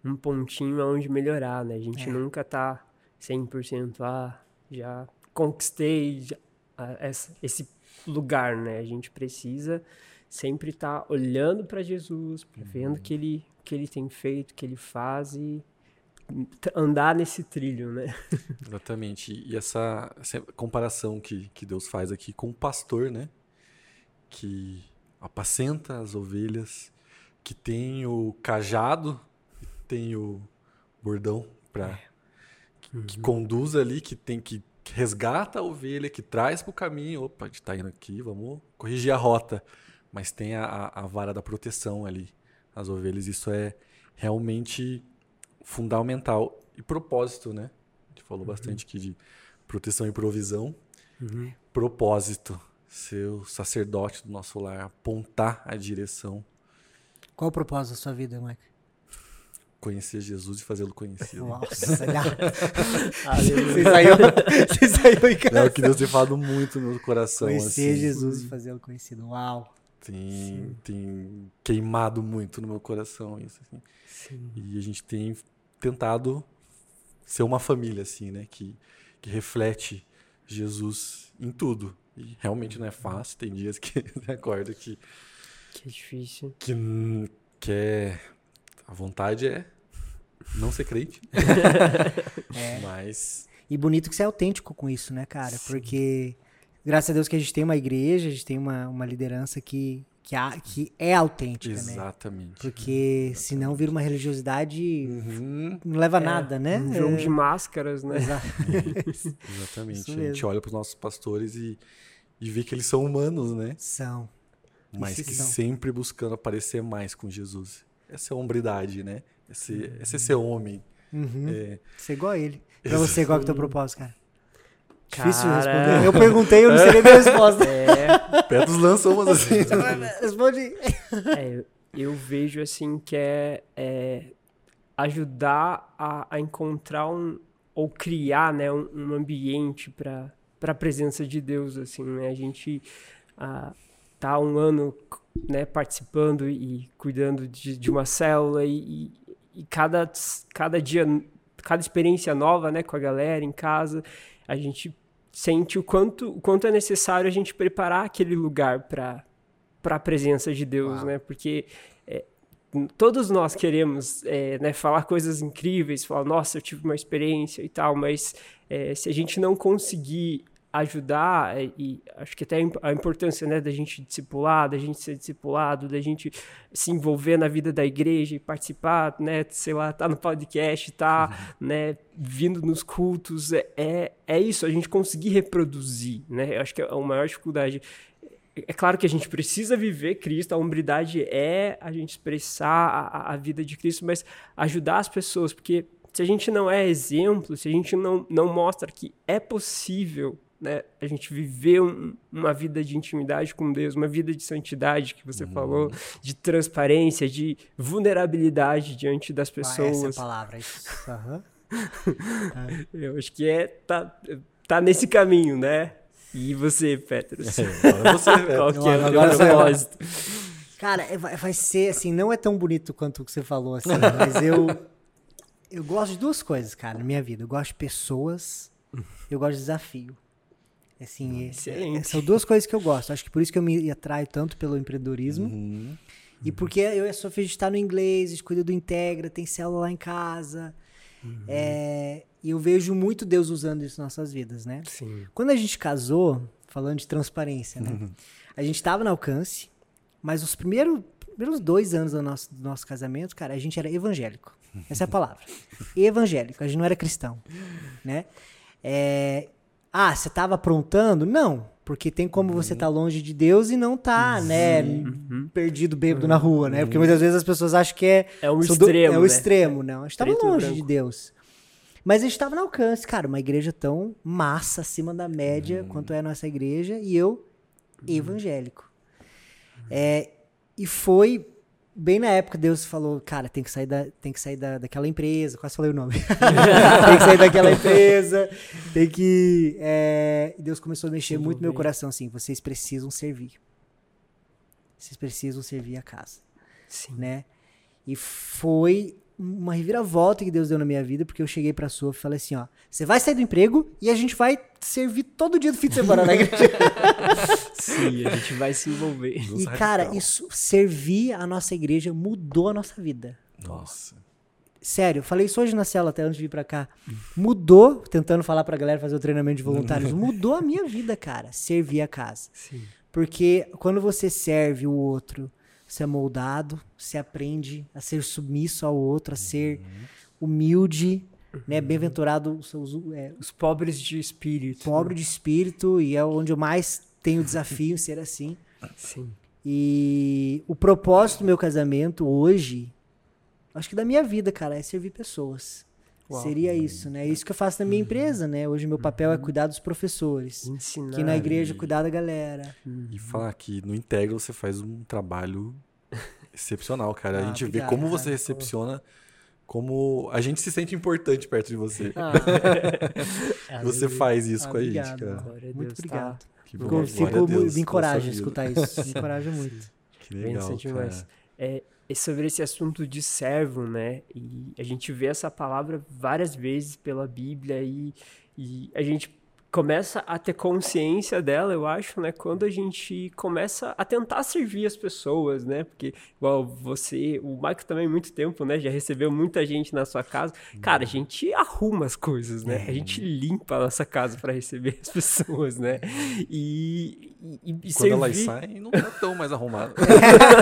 um pontinho aonde melhorar, né? A gente é. nunca tá 100% ah, já conquistei já, ah, essa, esse lugar, né? A gente precisa sempre estar tá olhando para Jesus, uhum. vendo que ele que ele tem feito, que ele faz e andar nesse trilho, né? Exatamente. E essa, essa comparação que, que Deus faz aqui com o pastor, né? Que apacenta as ovelhas, que tem o cajado tem o bordão para é. que, uhum. que, conduz ali, que tem que, resgata a ovelha, que traz para o caminho. Opa, a gente tá indo aqui, vamos corrigir a rota. Mas tem a, a vara da proteção ali, as ovelhas. Isso é realmente fundamental. E propósito, né? A gente falou uhum. bastante aqui de proteção e provisão. Uhum. Propósito. Ser o sacerdote do nosso lar, apontar a direção. Qual o propósito da sua vida, Mike? Conhecer Jesus e fazê-lo conhecido. Nossa, você saiu, você saiu em casa. É o que Deus tem falado muito no coração. Conhecer assim. Jesus e fazê-lo conhecido. Uau. Tem, tem queimado muito no meu coração isso. Assim. Sim. E a gente tem tentado ser uma família, assim, né? Que, que reflete Jesus em tudo. E realmente não é fácil. Tem dias que você acorda que... Que é difícil. Que, que é... A vontade é não ser crente. é. Mas. E bonito que você é autêntico com isso, né, cara? Sim. Porque, graças a Deus que a gente tem uma igreja, a gente tem uma, uma liderança que, que, há, que é autêntica, Exatamente. né? Exatamente. Porque Exatamente. senão vira uma religiosidade, uhum. não leva é, nada, né? Um jogo é. de máscaras, né? Exatamente. Isso a gente olha para os nossos pastores e, e vê que eles são humanos, né? São. Mas que são. sempre buscando aparecer mais com Jesus. Essa é a hombridade, né? Esse, esse é ser homem. Uhum. É... Ser igual a ele. Pra você, qual que é o teu propósito, cara? Difícil cara... responder. Eu perguntei, eu não sei nem a resposta. É. Petros lançou umas assim. Responde. É, eu vejo assim que é, é ajudar a, a, encontrar um ou criar, né, um, um ambiente para para a presença de Deus assim, né? A gente ah, tá um ano né, participando e cuidando de, de uma célula e, e, cada, cada dia, cada experiência nova né, com a galera em casa, a gente sente o quanto, o quanto é necessário a gente preparar aquele lugar para a presença de Deus, Uau. né? Porque é, todos nós queremos é, né, falar coisas incríveis, falar, nossa, eu tive uma experiência e tal, mas é, se a gente não conseguir ajudar é, e acho que até a importância né da gente discipular, da gente ser discipulado, da gente se envolver na vida da igreja e participar, né, sei lá, tá no podcast, tá, uhum. né, vindo nos cultos, é, é, é isso, a gente conseguir reproduzir, né? Eu acho que é a maior dificuldade é claro que a gente precisa viver Cristo, a hombridade é a gente expressar a, a vida de Cristo, mas ajudar as pessoas, porque se a gente não é exemplo, se a gente não, não mostra que é possível né, a gente viver um, uma vida de intimidade com Deus, uma vida de santidade que você uhum. falou, de transparência, de vulnerabilidade diante das pessoas. Ah, essa é palavra. Isso. Uhum. Eu acho que é tá, tá nesse caminho, né? E você, Petros? É, você, Qual que é o propósito? Cara, é, vai ser assim, não é tão bonito quanto o que você falou assim, mas eu Eu gosto de duas coisas, cara, na minha vida. Eu gosto de pessoas, eu gosto de desafio. Assim, é, são duas coisas que eu gosto. Acho que por isso que eu me atraio tanto pelo empreendedorismo. Uhum. E porque eu sou filho de estar no inglês, cuido do Integra, tem célula lá em casa. Uhum. É, e eu vejo muito Deus usando isso em nossas vidas, né? Sim. Quando a gente casou, falando de transparência, né? Uhum. A gente estava no alcance, mas os primeiros, primeiros dois anos do nosso, do nosso casamento, cara, a gente era evangélico. Essa é a palavra. evangélico. A gente não era cristão, né? É, ah, você estava aprontando? Não, porque tem como você estar tá longe de Deus e não tá, né, uhum. perdido bêbado uhum. na rua, né? Porque muitas vezes as pessoas acham que é é o extremo, do, é o né? extremo, não. A gente estava longe branco. de Deus. Mas a gente estava no alcance, cara, uma igreja tão massa, acima da média, uhum. quanto é a nossa igreja, e eu evangélico. É, e foi bem na época Deus falou, cara, tem que sair, da, tem que sair da, daquela empresa, quase falei o nome. tem que sair daquela empresa, tem que. É... Deus começou a mexer muito no meu coração, assim, vocês precisam servir. Vocês precisam servir a casa. Sim. Né? E foi uma reviravolta que Deus deu na minha vida, porque eu cheguei pra sua e falei assim, ó, você vai sair do emprego e a gente vai servir todo dia do fim de semana na igreja. Sim, a gente vai se envolver. E, cara, isso, servir a nossa igreja mudou a nossa vida. Nossa. Sério, eu falei isso hoje na cela, até antes de vir pra cá. Mudou, tentando falar pra galera fazer o treinamento de voluntários, mudou a minha vida, cara, servir a casa. Sim. Porque quando você serve o outro, você é moldado, você aprende a ser submisso ao outro, a ser uhum. humilde, né? uhum. Bem-aventurado os, é, os pobres de espírito. Pobre de espírito, e é onde eu mais tenho desafio ser assim. Sim. E o propósito do meu casamento hoje, acho que da minha vida, cara, é servir pessoas. Uau. Seria isso, né? É isso que eu faço na minha uhum. empresa, né? Hoje meu papel é uhum. cuidar dos professores. Ensinar. Aqui na igreja, cuidar da galera. Uhum. E falar que no Integra você faz um trabalho excepcional, cara. Ah, a gente obrigado, vê como você recepciona, como a gente se sente importante perto de você. Ah. você faz isso ah, com a gente, cara. Muito tá? obrigado. Que bom. Fico, me encoraja a escutar isso. Me encoraja muito. Que legal, cara. É, sobre esse assunto de servo, né? E a gente vê essa palavra várias vezes pela Bíblia e, e a gente começa a ter consciência dela, eu acho, né? Quando a gente começa a tentar servir as pessoas, né? Porque, igual você, o Michael também, muito tempo, né? Já recebeu muita gente na sua casa. Cara, a gente arruma as coisas, né? A gente limpa a nossa casa para receber as pessoas, né? E, e, e Quando servir... elas saem, não tá tão mais arrumado.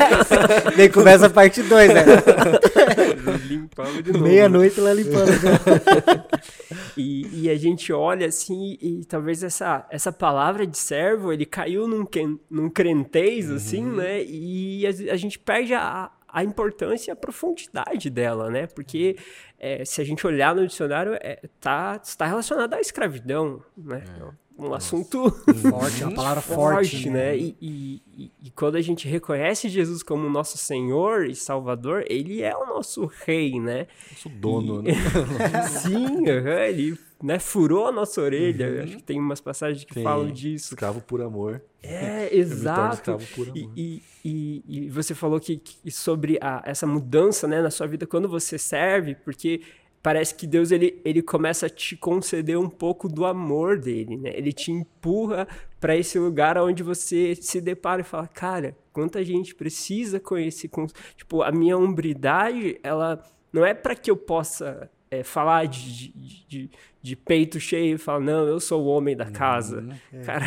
Nem começa a parte 2, né? Limpamos de novo. Meia-noite lá limpando. e, e a gente olha assim e talvez essa, essa palavra de servo, ele caiu num, num crentez, uhum. assim, né? E a, a gente perde a, a importância e a profundidade dela, né? Porque é, se a gente olhar no dicionário, é, tá, está relacionado à escravidão, né? É um Nossa. assunto forte, uma palavra forte, forte né? né? E, e, e, quando a gente reconhece Jesus como nosso Senhor e Salvador, ele é o nosso rei, né? Nosso dono, e... né? Sim, ele né, furou a nossa orelha. Uhum. Acho que tem umas passagens que falam disso. Escravo por amor. É, exato. Escravo por amor. E, e, e, você falou que, que sobre a, essa mudança né, na sua vida quando você serve, porque parece que Deus ele, ele começa a te conceder um pouco do amor dele, né? Ele te empurra para esse lugar onde você se depara e fala, cara, quanta gente precisa conhecer, tipo, a minha hombridade, ela não é para que eu possa é, falar de, de, de, de, peito cheio e falar, não, eu sou o homem da casa, uhum, é. cara.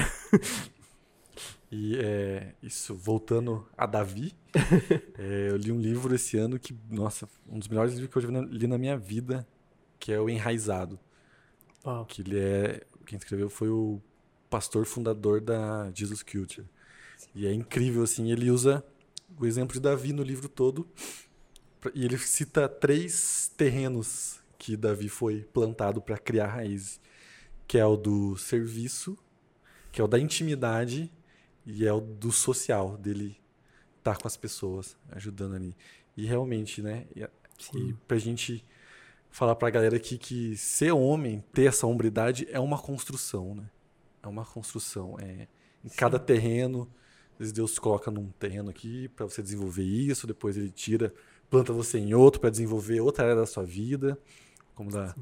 E é, isso, voltando a Davi, é, eu li um livro esse ano que, nossa, um dos melhores livros que eu li na minha vida, que é o Enraizado. Que ele é. Quem escreveu foi o pastor fundador da Jesus Culture. E é incrível, assim, ele usa o exemplo de Davi no livro todo. E ele cita três terrenos que Davi foi plantado para criar raízes, que é o do serviço, que é o da intimidade e é o do social, dele estar tá com as pessoas, ajudando ali. E realmente, né? E, e pra gente falar pra galera aqui que ser homem, ter essa hombridade, é uma construção, né? É uma construção. É, em Sim. cada terreno, às vezes Deus coloca num terreno aqui para você desenvolver isso, depois ele tira, planta você em outro para desenvolver outra área da sua vida. Como da,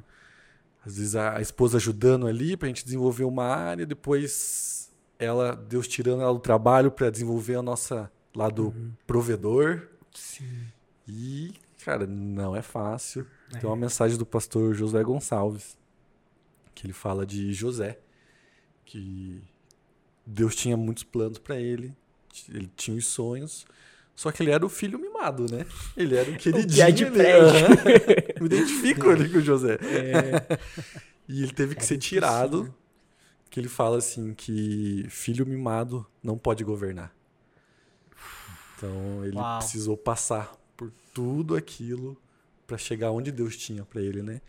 às vezes a, a esposa ajudando ali para a gente desenvolver uma área, depois ela, Deus tirando ela do trabalho para desenvolver a nossa lado uhum. provedor. Sim. E, cara, não é fácil. É. Tem uma mensagem do pastor José Gonçalves, que ele fala de José, que Deus tinha muitos planos para ele, ele tinha os sonhos, só que ele era o filho mimado, né? Ele era o queridinho. O de prédio. Me identifico ali com o José. É. E ele teve que ser tirado, que ele fala assim que filho mimado não pode governar. Então ele Uau. precisou passar por tudo aquilo para chegar onde Deus tinha para ele, né?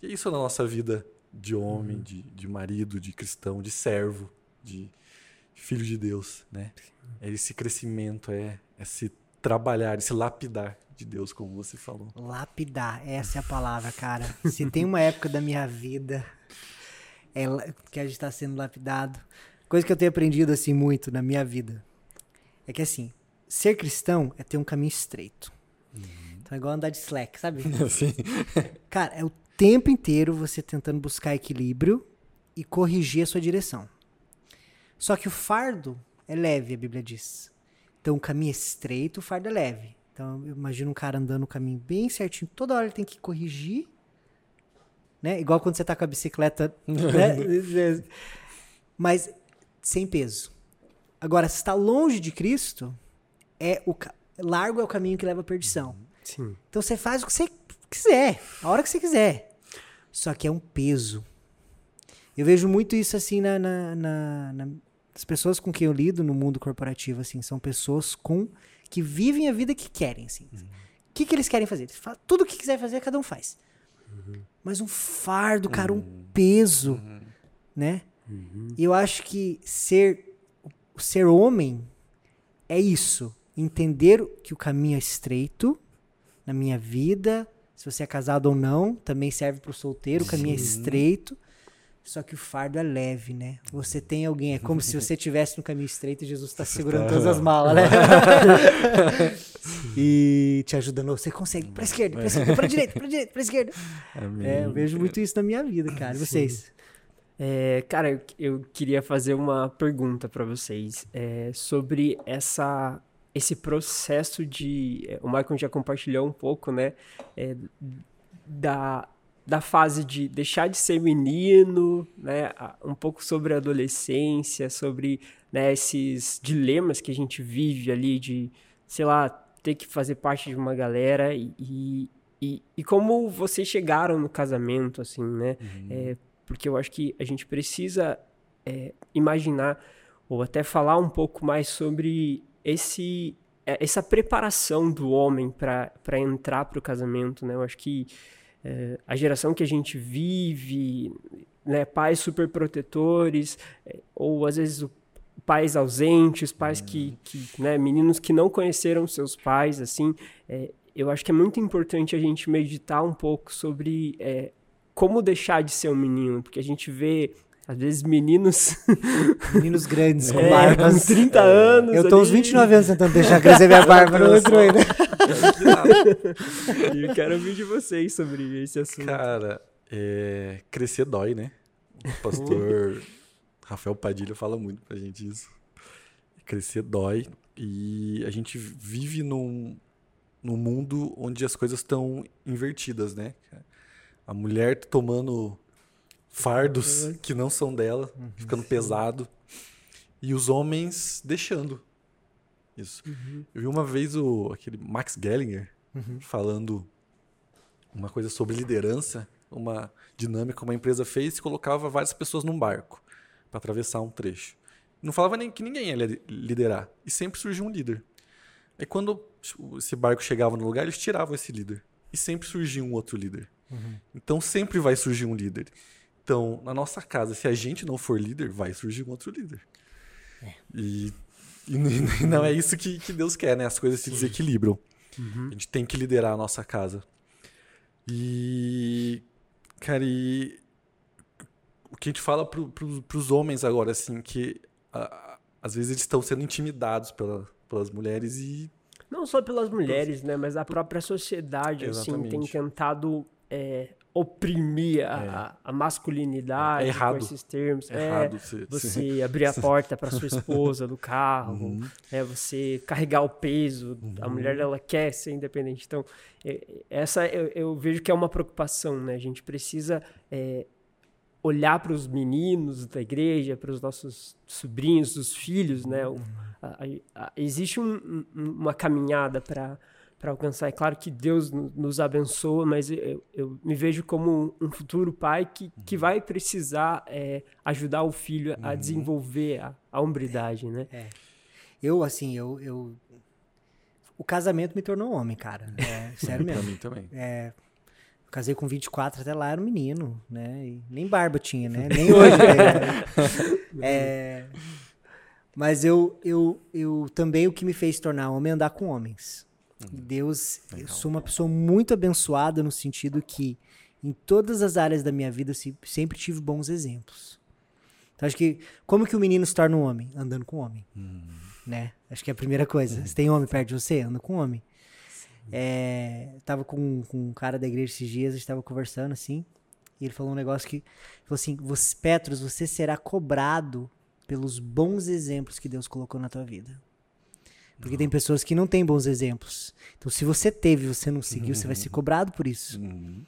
E é isso na nossa vida de homem, uhum. de, de marido, de cristão, de servo, de filho de Deus, né? É esse crescimento, é esse trabalhar, esse lapidar de Deus, como você falou. Lapidar, essa é a palavra, cara. Se tem uma época da minha vida é, que a gente está sendo lapidado, coisa que eu tenho aprendido assim muito na minha vida, é que assim, ser cristão é ter um caminho estreito. Uhum. Então é igual andar de slack, sabe? Sim. Cara, é o tempo inteiro você tentando buscar equilíbrio e corrigir a sua direção. Só que o fardo é leve, a Bíblia diz. Então o caminho é estreito, o fardo é leve. Então eu imagino um cara andando o caminho bem certinho, toda hora ele tem que corrigir. Né? Igual quando você tá com a bicicleta. né? Mas sem peso. Agora, se está longe de Cristo, é o largo é o caminho que leva à perdição. Sim. Então você faz o que você quiser, a hora que você quiser. Só que é um peso. Eu vejo muito isso assim na, na, na, na as pessoas com quem eu lido no mundo corporativo assim são pessoas com que vivem a vida que querem assim. O uhum. que, que eles querem fazer? Eles fazem, tudo o que quiser fazer, cada um faz. Uhum. Mas um fardo, cara, um uhum. peso, uhum. né? Uhum. E eu acho que ser ser homem é isso, entender que o caminho é estreito na minha vida, se você é casado ou não, também serve para o solteiro, o caminho é estreito. Só que o fardo é leve, né? Você tem alguém, é como se você estivesse no caminho estreito e Jesus está segurando todas as malas, né? e te ajudando. Você consegue, para esquerda, para esquerda, para direita, para direita, para esquerda. Amém. É, eu vejo muito isso na minha vida, cara. E vocês? É, cara, eu, eu, queria fazer uma pergunta para vocês é, sobre essa esse processo de. É, o Michael já compartilhou um pouco, né? É, da, da fase de deixar de ser menino, né? Um pouco sobre a adolescência, sobre né, esses dilemas que a gente vive ali de, sei lá, ter que fazer parte de uma galera e, e, e como vocês chegaram no casamento, assim, né? Uhum. É, porque eu acho que a gente precisa é, imaginar ou até falar um pouco mais sobre esse é, essa preparação do homem para entrar para o casamento, né? Eu acho que é, a geração que a gente vive, né, pais super protetores, é, ou às vezes pais ausentes, pais que, uhum. que né, meninos que não conheceram seus pais, assim, é, eu acho que é muito importante a gente meditar um pouco sobre é, como deixar de ser um menino, porque a gente vê às vezes meninos. Meninos grandes, com é, barbas. Com 30 anos. Eu tô uns 29 anos tentando deixar crescer minha barba, não entrou ainda. e eu quero ouvir de vocês sobre esse assunto. Cara, é... crescer dói, né? O pastor Rafael Padilha fala muito pra gente isso. Crescer dói. E a gente vive num, num mundo onde as coisas estão invertidas, né? A mulher tomando fardos uhum. que não são dela, uhum. ficando pesado. E os homens deixando isso. Uhum. Eu vi uma vez o aquele Max Gellinger uhum. falando uma coisa sobre liderança, uma dinâmica que uma empresa fez e colocava várias pessoas num barco para atravessar um trecho. Não falava nem que ninguém ia liderar. E sempre surgia um líder. Aí quando esse barco chegava no lugar, eles tiravam esse líder. E sempre surgia um outro líder. Uhum. Então sempre vai surgir um líder. Então, na nossa casa, se a gente não for líder, vai surgir um outro líder. É. E, e, não é isso que, que Deus quer, né? As coisas se desequilibram. Uhum. A gente tem que liderar a nossa casa. E. Cara, e. O que a gente fala para pro, pros homens agora, assim, que a, às vezes eles estão sendo intimidados pela, pelas mulheres e. Não só pelas mulheres, né? Mas a própria sociedade, assim, tem tentado é, oprimir é. a, a, masculinidade é errado. com esses termos. É errado você, você abrir a porta para sua esposa do carro, uhum. é você carregar o peso. Uhum. A mulher ela quer ser independente. Então, essa eu, eu, vejo que é uma preocupação, né? A gente precisa é, olhar para os meninos da igreja, para os nossos sobrinhos, os filhos, né? O, a, a, existe um, uma caminhada para para alcançar. É claro que Deus nos abençoa, mas eu, eu me vejo como um futuro pai que, que vai precisar é, ajudar o filho a uhum. desenvolver a, a hombridade, né? É. Eu, assim, eu, eu... O casamento me tornou homem, cara. É, sério mesmo. pra mim também. É, Casei com 24, até lá era um menino, né? E nem barba tinha, né? Nem hoje. Né? é, mas eu, eu, eu também o que me fez tornar homem é andar com homens. Deus, Legal. eu sou uma pessoa muito abençoada no sentido que em todas as áreas da minha vida sempre tive bons exemplos. Então acho que como que o menino se torna um homem? Andando com um homem. Hum. Né? Acho que é a primeira coisa. Se tem homem perto de você, anda com um homem. É, tava com, com um cara da igreja esses dias, a gente tava conversando assim, e ele falou um negócio que falou assim: você, Petros, você será cobrado pelos bons exemplos que Deus colocou na tua vida. Porque tem pessoas que não têm bons exemplos. Então, se você teve e você não seguiu, uhum. você vai ser cobrado por isso. Uhum.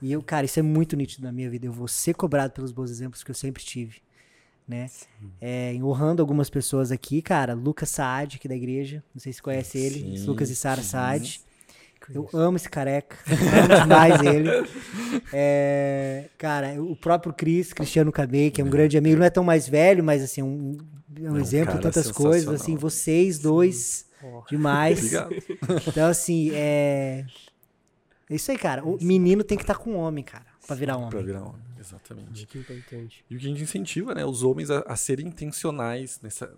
E eu, cara, isso é muito nítido na minha vida. Eu vou ser cobrado pelos bons exemplos que eu sempre tive. Né? É, honrando algumas pessoas aqui, cara. Lucas Saad, aqui da igreja. Não sei se conhece ele. Sim, Lucas e Sara Saad. Eu amo esse careca. amo demais ele. É, cara, o próprio Cris, Cristiano Cabê, que é um é. grande amigo, não é tão mais velho, mas assim, um, um é exemplo de tantas coisas. Assim, vocês dois, Sim. demais. Obrigado. Então, assim, é. É isso aí, cara. O menino tem que estar tá com o homem, cara, pra virar homem. Pra virar homem, exatamente. Muito importante. E o que a gente incentiva, né, os homens a, a serem intencionais nessa,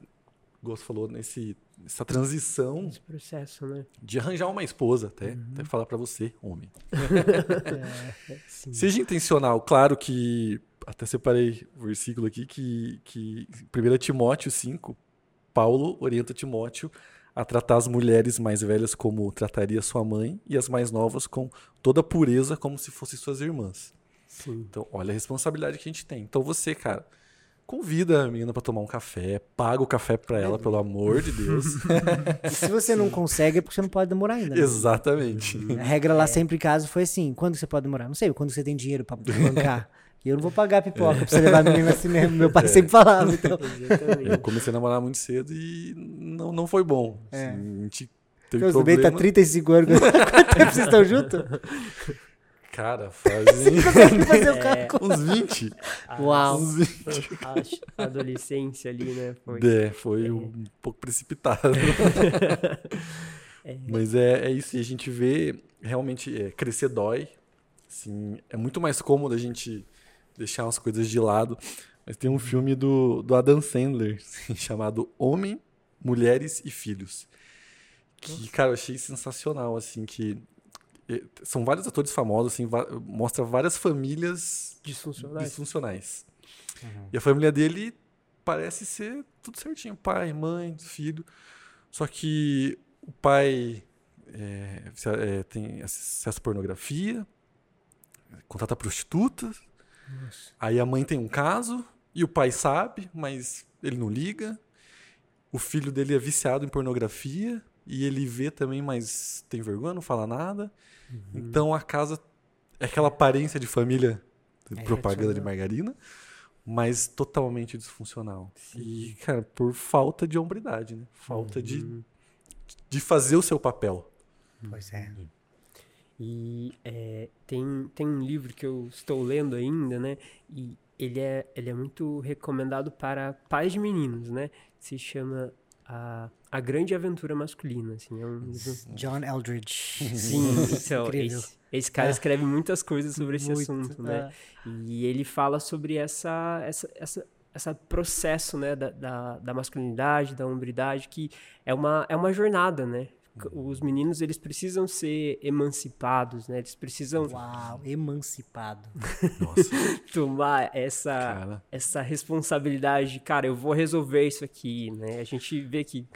Gosto falou, nesse, nessa transição. Esse processo, né? De arranjar uma esposa, até, uhum. até falar para você, homem. é, Seja intencional. Claro que, até separei o versículo aqui, que, que 1 Timóteo 5, Paulo orienta Timóteo a tratar as mulheres mais velhas como trataria sua mãe e as mais novas com toda pureza como se fossem suas irmãs. Sim. Então, olha a responsabilidade que a gente tem. Então, você, cara, convida a menina para tomar um café, paga o café para ela, pelo amor de Deus. e se você não consegue, é porque você não pode demorar ainda. Né? Exatamente. A regra lá é. sempre em casa foi assim: quando você pode demorar? Não sei, quando você tem dinheiro para bancar. E eu não vou pagar pipoca é. pra você levar a menina assim mesmo. Meu pai é. sempre falava. Então. Eu comecei a namorar muito cedo e não, não foi bom. É. Assim, a gente teve Deus problema. também tá 35 anos. Quanto tempo vocês estão juntos? Cara, fazem fazer é... uns 20. Uau. Uns 20. A adolescência ali, né? Foi, é, foi é. um pouco precipitado. é. Mas é, é isso, e a gente vê realmente é, crescer dói. Assim, é muito mais cômodo a gente deixar umas coisas de lado. Mas tem um filme do, do Adam Sandler assim, chamado Homem, Mulheres e Filhos. Que, cara, eu achei sensacional, assim, que são vários atores famosos, assim, mostra várias famílias disfuncionais. disfuncionais. Uhum. E a família dele parece ser tudo certinho: pai, mãe, filho. Só que o pai é, é, tem acesso à pornografia, contrata prostitutas. Nossa. Aí a mãe tem um caso e o pai sabe, mas ele não liga. O filho dele é viciado em pornografia e ele vê também, mas tem vergonha, não fala nada. Uhum. Então a casa é aquela aparência de família de é, propaganda de margarina, mas totalmente disfuncional. Sim. E, cara, por falta de hombridade, né? Falta uhum. de, de fazer o seu papel. Pois é. E é, tem, tem um livro que eu estou lendo ainda, né? E ele é, ele é muito recomendado para pais de meninos, né? Se chama a a grande aventura masculina, assim, é um John Eldridge. Sim, então, esse, esse, cara é. escreve muitas coisas sobre esse Muito, assunto, né? É. E ele fala sobre essa, essa, essa, essa processo, né, da, da, da masculinidade, da hombridade, que é uma, é uma jornada, né? Os meninos eles precisam ser emancipados, né? Eles precisam Uau, emancipado. tomar essa cara. essa responsabilidade, cara, eu vou resolver isso aqui, né? A gente vê que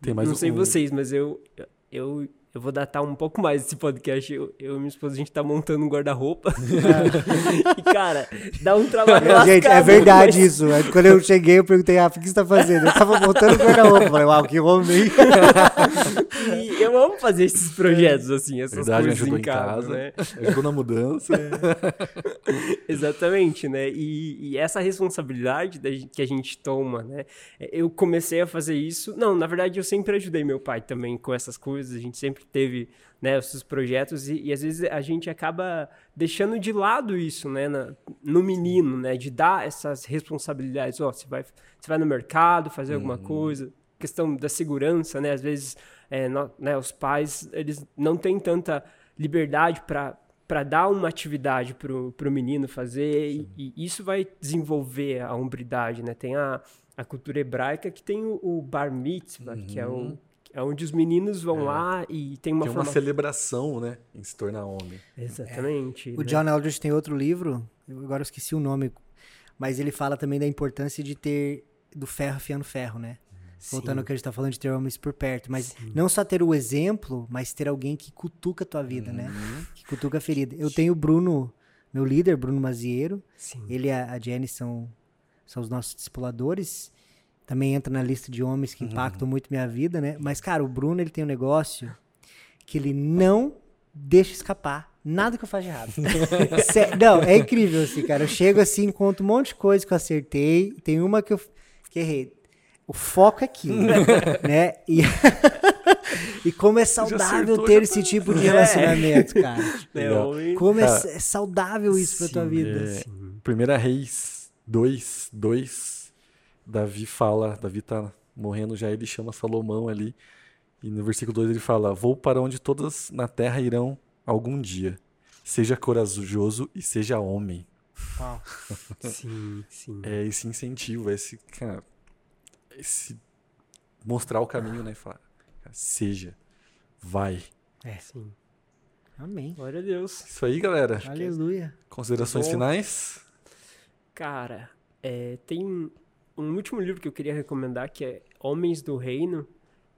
Tem mais não um... sei vocês, mas eu eu eu vou datar um pouco mais esse podcast. Eu, eu e minha esposa, a gente tá montando um guarda-roupa. e, cara, dá um trabalho Não, Gente, é verdade mas... isso. Quando eu cheguei, eu perguntei, Rafa, o que você tá fazendo? Eu tava montando um guarda-roupa. Falei, uau, que homem. e eu amo fazer esses projetos, assim, essas verdade, coisas em casa, casa né? Ajudou na mudança. É. Exatamente, né? E, e, essa responsabilidade que a gente toma, né? Eu comecei a fazer isso... Não, na verdade, eu sempre ajudei meu pai também com essas coisas. A gente sempre sempre teve né, esses projetos e, e, às vezes a gente acaba deixando de lado isso, né, na, no menino, né, de dar essas responsabilidades. Ó, oh, você vai, você vai no mercado fazer alguma uhum. coisa, questão da segurança, né, às vezes é, no, né, os pais eles não têm tanta liberdade para para dar uma atividade para o menino fazer e, e, isso vai desenvolver a hombridade, né? Tem a, a cultura hebraica que tem o, o bar mitzvah, uhum. que é o uhum. É onde os meninos vão é. lá e tem uma Tem uma celebração, né? Em se tornar homem. Exatamente. É. O né? John Eldridge tem outro livro, agora eu esqueci o nome, mas ele fala também da importância de ter do ferro afiando ferro, né? Voltando ao que a gente tá falando de ter homens por perto. Mas Sim. não só ter o exemplo, mas ter alguém que cutuca a tua vida, né? uhum. né? Que cutuca a ferida. Eu tenho o Bruno, meu líder, Bruno Maziero. Sim. Ele e a Jenny são, são os nossos discipuladores também entra na lista de homens que uhum. impactam muito minha vida, né? Mas, cara, o Bruno, ele tem um negócio que ele não deixa escapar nada que eu faça de errado. não, é incrível, assim, cara. Eu chego assim, encontro um monte de coisa que eu acertei, tem uma que eu que errei. O foco é aquilo, né? E, e como é saudável acertou, ter esse tá... tipo de relacionamento, é. cara. É, como é, é, saudável isso Sim, pra tua vida. É. Assim. Primeira Reis 2, 2, Davi fala, Davi tá morrendo já, ele chama Salomão ali. E no versículo 2 ele fala: Vou para onde todas na terra irão algum dia. Seja corajoso e seja homem. Ah, sim, sim. É esse incentivo, esse, cara, esse mostrar o caminho, né? Falar, seja, vai. É, sim. Amém. Glória a Deus. Isso aí, galera. Aleluia. Considerações finais? Cara, é, tem um último livro que eu queria recomendar, que é Homens do Reino.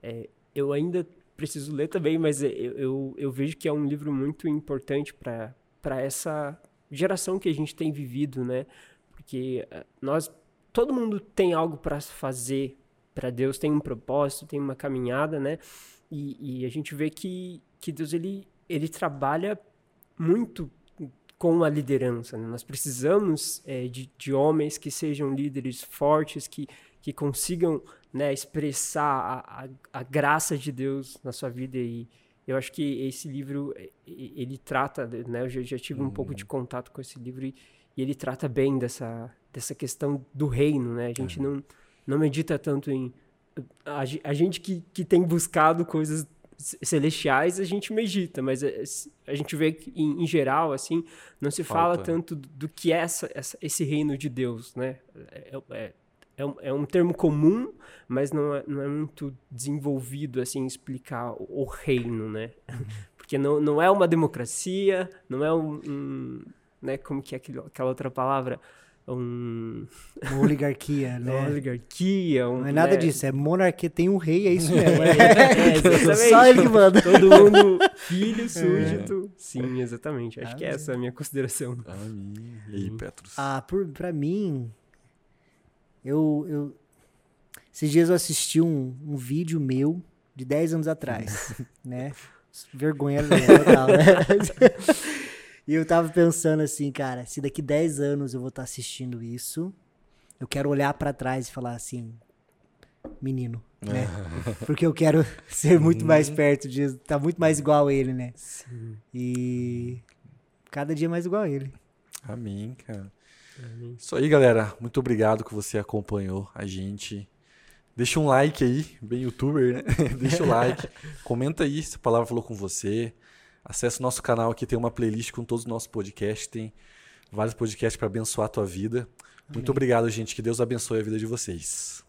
É, eu ainda preciso ler também, mas eu, eu, eu vejo que é um livro muito importante para essa geração que a gente tem vivido, né? Porque é, nós, todo mundo tem algo para fazer para Deus, tem um propósito, tem uma caminhada, né? E, e a gente vê que, que Deus ele, ele trabalha muito com a liderança. Né? Nós precisamos é, de, de homens que sejam líderes fortes, que, que consigam né, expressar a, a, a, graça de Deus na sua vida. E eu acho que esse livro, ele trata, né, eu já, já tive uhum. um pouco de uhum. contato com esse livro, e, e, ele trata bem dessa, dessa questão do reino. Né? A gente uhum. não, não medita tanto em... A, a gente que, que tem buscado coisas celestiais a gente medita, mas é, a gente vê que, em, em geral, assim, não se Falta. fala tanto do que é essa, essa, esse reino de Deus, né? É, é, é, um, é um termo comum, mas não é, não é muito desenvolvido, assim, explicar o, o reino, né? Uhum. Porque não, não é uma democracia, não é um, um né, como que é aquilo, aquela outra palavra? um... Uma oligarquia, né? Uma oligarquia. Um, não é nada né? disso, é monarquia, tem um rei, é isso mesmo. É, é, é Só ele que manda. Todo mundo filho, súdito. É. Sim, exatamente. Acho ah, que é essa a minha consideração. Amém. E aí, Petros? Ah, por, pra mim, eu, eu... Esses dias eu assisti um, um vídeo meu de 10 anos atrás, né? Vergonha total, né? E eu tava pensando assim, cara, se daqui 10 anos eu vou estar tá assistindo isso, eu quero olhar para trás e falar assim, menino, né? Porque eu quero ser muito uhum. mais perto de tá muito mais igual a ele, né? Sim. E cada dia mais igual a ele. Amém, cara. Amém. Isso aí, galera. Muito obrigado que você acompanhou a gente. Deixa um like aí, bem youtuber, né? Deixa o like. Comenta aí se a palavra falou com você. Acesse o nosso canal aqui, tem uma playlist com todos os nossos podcasts, tem vários podcasts para abençoar a tua vida. Muito obrigado, gente. Que Deus abençoe a vida de vocês.